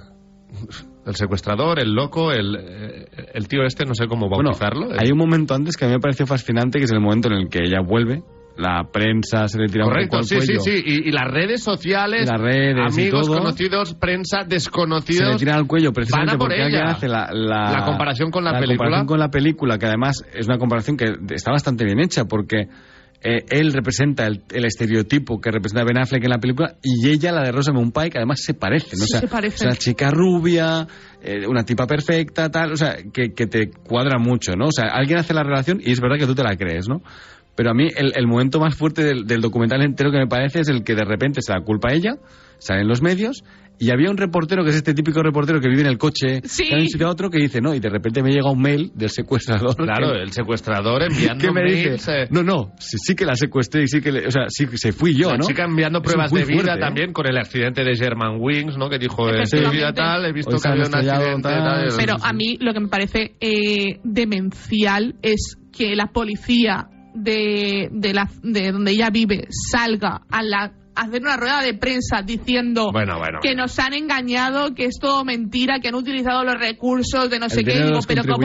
el secuestrador, el loco, el, eh, el tío este, no sé cómo Bueno, bautizarlo. hay un momento antes que a mí me pareció fascinante, que es el momento en el que ella vuelve, la prensa se le tira un poco Correcto, al sí, sí, cuello, sí. Y, y las redes sociales, Las redes amigos, todo. conocidos, prensa, se le desconocidos. tiran al cuello precisamente por porque ella. hace la, la, La comparación con la película. comparación con la película, que además es una comparación que está bastante bien hecha porque eh, él representa el, el estereotipo que representa Ben Affleck en la película y ella, la de Rosamund Pike, además se parecen. Sí, o sea, se parecen. es una chica rubia, eh, una tipa perfecta, tal, o sea, que, que te cuadra mucho, ¿no? O sea, alguien hace la relación y es verdad que tú te la crees, ¿no? Pero a mí el, el momento más fuerte del, del documental entero que me parece es el que de repente se la culpa a ella, salen los medios y había un reportero que es este típico reportero que vive en el coche Sí. de un sitio a otro que dice, no, y de repente me llega un mail del secuestrador. Claro, que- el secuestrador enviando que me mails, dice, eh, no, no, sí, sí que la secuestré y sí que, le- o sea, sí que se fui yo, la ¿no? chica enviando pruebas de vida fuerte, ¿eh? también con el accidente de German Wings, ¿no? Que dijo, eh, vida tal, he visto que había un accidente tal. tal. Pero a mí lo que me parece eh, demencial es que la policía de, de, la, de donde ella vive salga a la hacer una rueda de prensa diciendo Bueno, bueno. que nos han engañado, que es todo mentira, que han utilizado los recursos de no sé qué. Digo, los pero ¿cómo,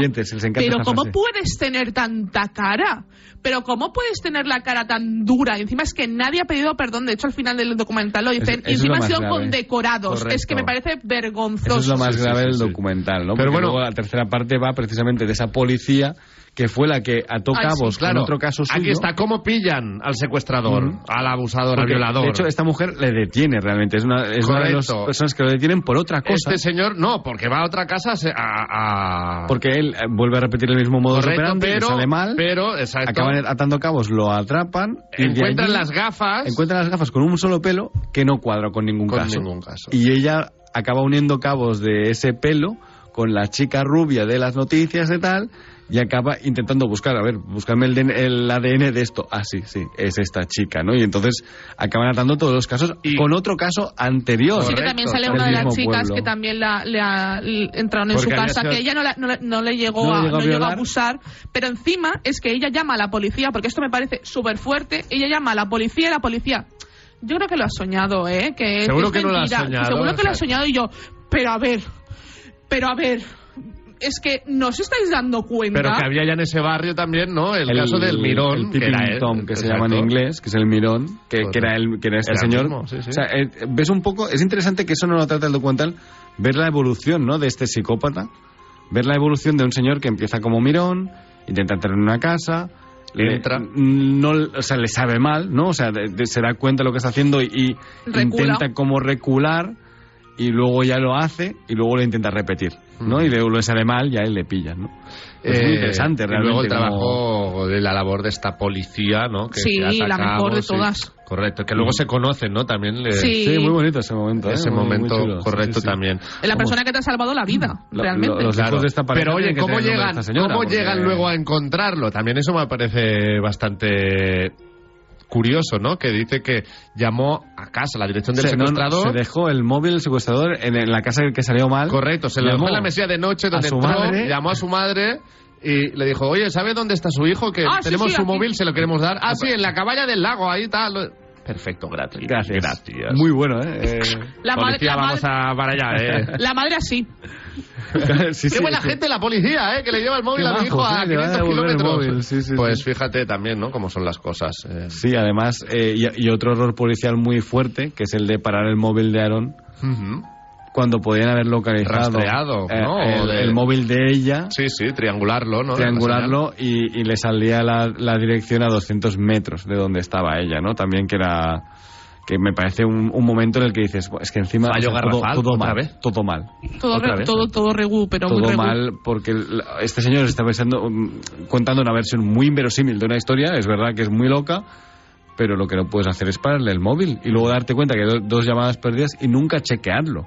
pero ¿cómo puedes tener tanta cara? Pero ¿cómo puedes tener la cara tan dura? Y encima es que nadie ha pedido perdón. De hecho, al final del documental lo dicen. y encima han sido grave. condecorados. Es que me parece vergonzoso. Eso es lo más sí, grave sí, del sí. documental, ¿no? Pero Porque bueno- luego la tercera parte va precisamente de esa policía que fue la que ató Ay, sí, cabos Claro, con otro caso suyo. aquí está cómo pillan al secuestrador, al abusador, al violador. De hecho, esta mujer le detiene realmente. Es una, es una de las personas que lo detienen por otra cosa. Este señor no, porque va a otra casa a a... Porque él eh, vuelve a repetir el mismo modo operandi, pero, sale mal, pero, exacto, acaban atando cabos, lo atrapan, encuentran allí las gafas encuentran las gafas con un solo pelo que no cuadra con ningún con caso. ningún caso. Y ella acaba uniendo cabos de ese pelo con la chica rubia de las noticias y tal, y acaba intentando buscar, a ver, buscarme el, el ADN de esto. Ah, sí, sí, es esta chica, ¿no? Y entonces acaban atando todos los casos con otro caso anterior. Sí, que también sale una de las chicas pueblo. que también la, le, ha- le entraron en Porque su casa, sido- que ella no, la- no le- no le llegó, No a, le llegó a no llegó a abusar, pero encima es que ella llama a la policía, porque esto me parece súper fuerte, ella llama a la policía y la policía, yo creo que lo ha soñado, ¿eh? Que es- Seguro es que no lo ha mentira. soñado, Seguro o que lo ha sea. soñado y yo, pero a ver, pero a ver, es que no os estáis dando cuenta. Pero que había ya en ese barrio también, ¿no? El, caso del Mirón. el que tipping era tom, que se llama en inglés, que es el Mirón, que, que era, el, que era este Era el señor. mismo, sí, sí. O sea, eh, ves un poco, es interesante que eso no lo trata el documental, ver la evolución, ¿no? De este psicópata, ver la evolución de un señor que empieza como Mirón, intenta entrar en una casa, le- Entra. no, o sea, le sabe mal, ¿no? O sea, de- de- se da cuenta de lo que está haciendo y, y intenta como recular y luego ya lo hace y luego lo intenta repetir, ¿no? Y luego le sale mal y a él le pillan, ¿no? Es muy Eh, interesante, y realmente. luego el como- trabajo de la labor de esta policía, ¿no? Que Sí, la mejor de sí. todas. Correcto, que luego se conocen, ¿no? También le- Sí. Sí, muy bonito ese momento. ¿eh? ese Muy- muy momento correcto sí, sí. también. La persona que te ha salvado la vida, Lo- realmente. lo- los Claro. de esta Pero oye, ¿cómo llegan, señora, ¿cómo porque- llegan luego a encontrarlo? También eso me parece bastante curioso, ¿no? Que dice que llamó a casa, la dirección del Se- no, secuestrador. se dejó el móvil del secuestrador en, en la casa que salió mal. Correcto, se lo dejó Llamó en la mesilla de noche donde a su entró, madre. llamó a su madre y le dijo, oye, ¿sabe dónde está su hijo? Que Ah, tenemos sí, su aquí. móvil, se lo queremos dar. Ah, sí, en la caballa del lago, ahí tal. Perfecto, gracias. Gracias. Gracias. Muy bueno, ¿eh? Eh, La madre, Policía, la vamos madre- a para allá, eh. la madre así. sí, Qué sí, buena sí. gente la policía, ¿eh? Que le lleva el móvil Qué a mi hijo a ¿eh? Le van a 500 devolver el kilómetros. móvil, sí, sí, pues sí. fíjate también, ¿no? Cómo son las cosas. eh. Sí, además, eh, y, y otro error policial muy fuerte, que es el de parar el móvil de Aaron Ujú. Cuando podían haber localizado Rastreado, eh, ¿no? el, O de- el móvil de ella, Sí, sí, triangularlo, ¿no? triangularlo y, y le salía la, la dirección a 200 metros de donde estaba ella, ¿no? También que era que me parece un, un momento en el que dices, "Buah, es que encima Fallo todo, garrafal, todo mal, vez. todo mal. Todo, todo, todo pero muy todo mal porque el- este señor está pensando, mm, contando una versión muy inverosímil de una historia, es verdad que es muy loca, pero lo que no puedes hacer es pararle el móvil y luego darte cuenta que hay dos llamadas perdidas y nunca chequearlo.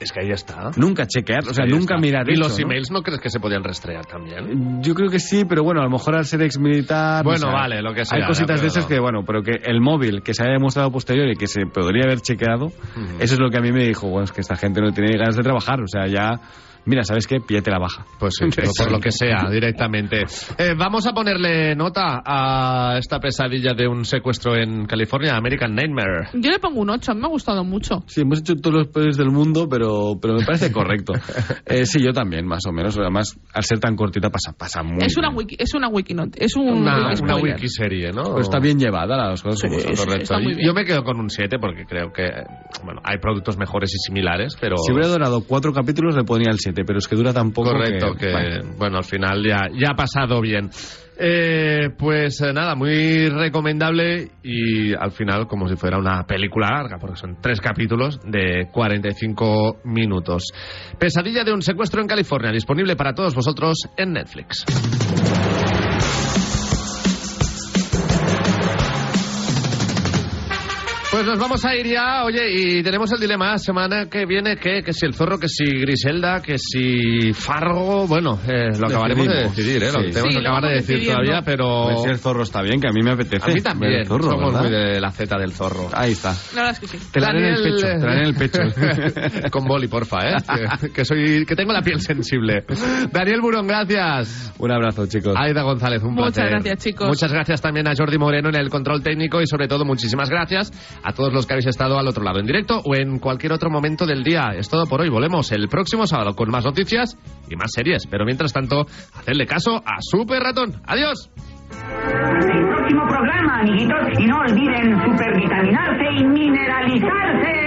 Es que ahí está. Nunca chequearlo, o sea, Ahí nunca está. mirar ¿Y eso, los emails no crees que se podían rastrear también? Yo creo que sí, pero bueno, a lo mejor al ser ex militar. Bueno, vale, lo que sea, Hay cositas de esas no. que, bueno, pero que el móvil que se haya demostrado posterior y que se podría haber chequeado, eso es lo que a mí me dijo, bueno, es que esta gente no tiene ganas de trabajar, o sea, ya, mira, ¿sabes qué? Píllate la baja. Pues sí, pero por lo que sea, directamente. Eh, vamos a ponerle nota a esta pesadilla de un secuestro en California, American Nightmare. Yo le pongo un 8, me ha gustado mucho. Sí, hemos hecho todos los peores del mundo, pero, pero me parece correcto. Eh, sí, yo también, más o menos. Además, al ser tan cortita pasa, pasa muy es una bien. wiki, es una wiki note, es un Una, wiki una spoiler. wikiserie, ¿no? Pero está bien llevada las cosas como Sí, son. sí, Correcto. está muy Yo- bien. Yo me quedo con un 7 porque creo que, bueno, hay productos mejores y similares, pero... Si hubiera durado cuatro capítulos le ponía el 7, pero es que dura tan poco Correcto, que, bueno. bueno, al final ya, ya ha pasado bien. Eh, pues eh, nada, muy recomendable y al final como si fuera una película larga, porque son tres capítulos de 45 minutos. Pesadilla de un secuestro en California, disponible para todos vosotros en Netflix. Pues nos vamos a ir ya, oye, y tenemos el dilema semana que viene, que, que si el zorro, que si Griselda, que si Fargo, bueno, eh, lo acabaremos de decidir, ¿eh? Lo Sí. tenemos Sí, que acabar de decir decidiendo. todavía, pero... Pues si el zorro está bien, que a mí me apetece. A mí también, el zorro, somos ¿verdad? muy de la Z del zorro. Ahí está. La sí. Te la haré en el pecho, te la haré en el pecho. Con boli, porfa, ¿eh? Que, que soy, que tengo la piel sensible. Daniel Burón, gracias. Un abrazo, chicos. Aida González, un Muchas placer. gracias, chicos. Muchas gracias también a Jordi Moreno en el control técnico y sobre todo muchísimas gracias a todos los que habéis estado al otro lado en directo o en cualquier otro momento del día. Es todo por hoy. Volvemos el próximo sábado con más noticias y más series. Pero mientras tanto, hacerle caso a Super Ratón. Adiós. el próximo programa, amiguitos. Y no olviden supervitaminarse y mineralizarse.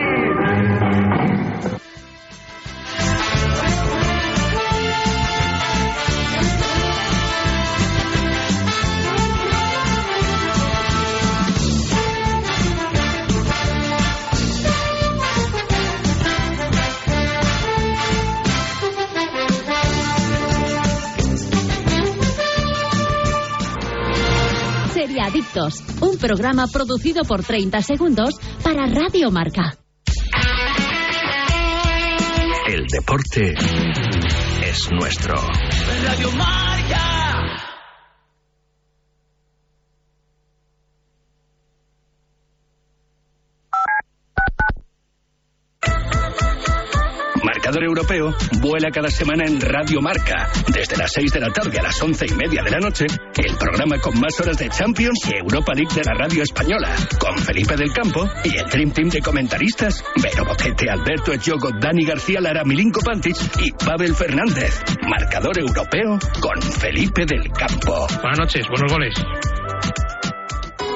Seriadictos, un programa producido por 30 segundos para Radio Marca. El deporte es nuestro. Radio Marca. Marcador Europeo vuela cada semana en Radio Marca. Desde las 6 de la tarde a las 11 y media de la noche, el programa con más horas de Champions y Europa League de la radio española. Con Felipe del Campo y el Dream Team de comentaristas: Vero Boquete, Alberto Echogo, Dani García Lara, Milinko Pantic y Pavel Fernández. Marcador Europeo con Felipe del Campo. Buenas noches, buenos goles.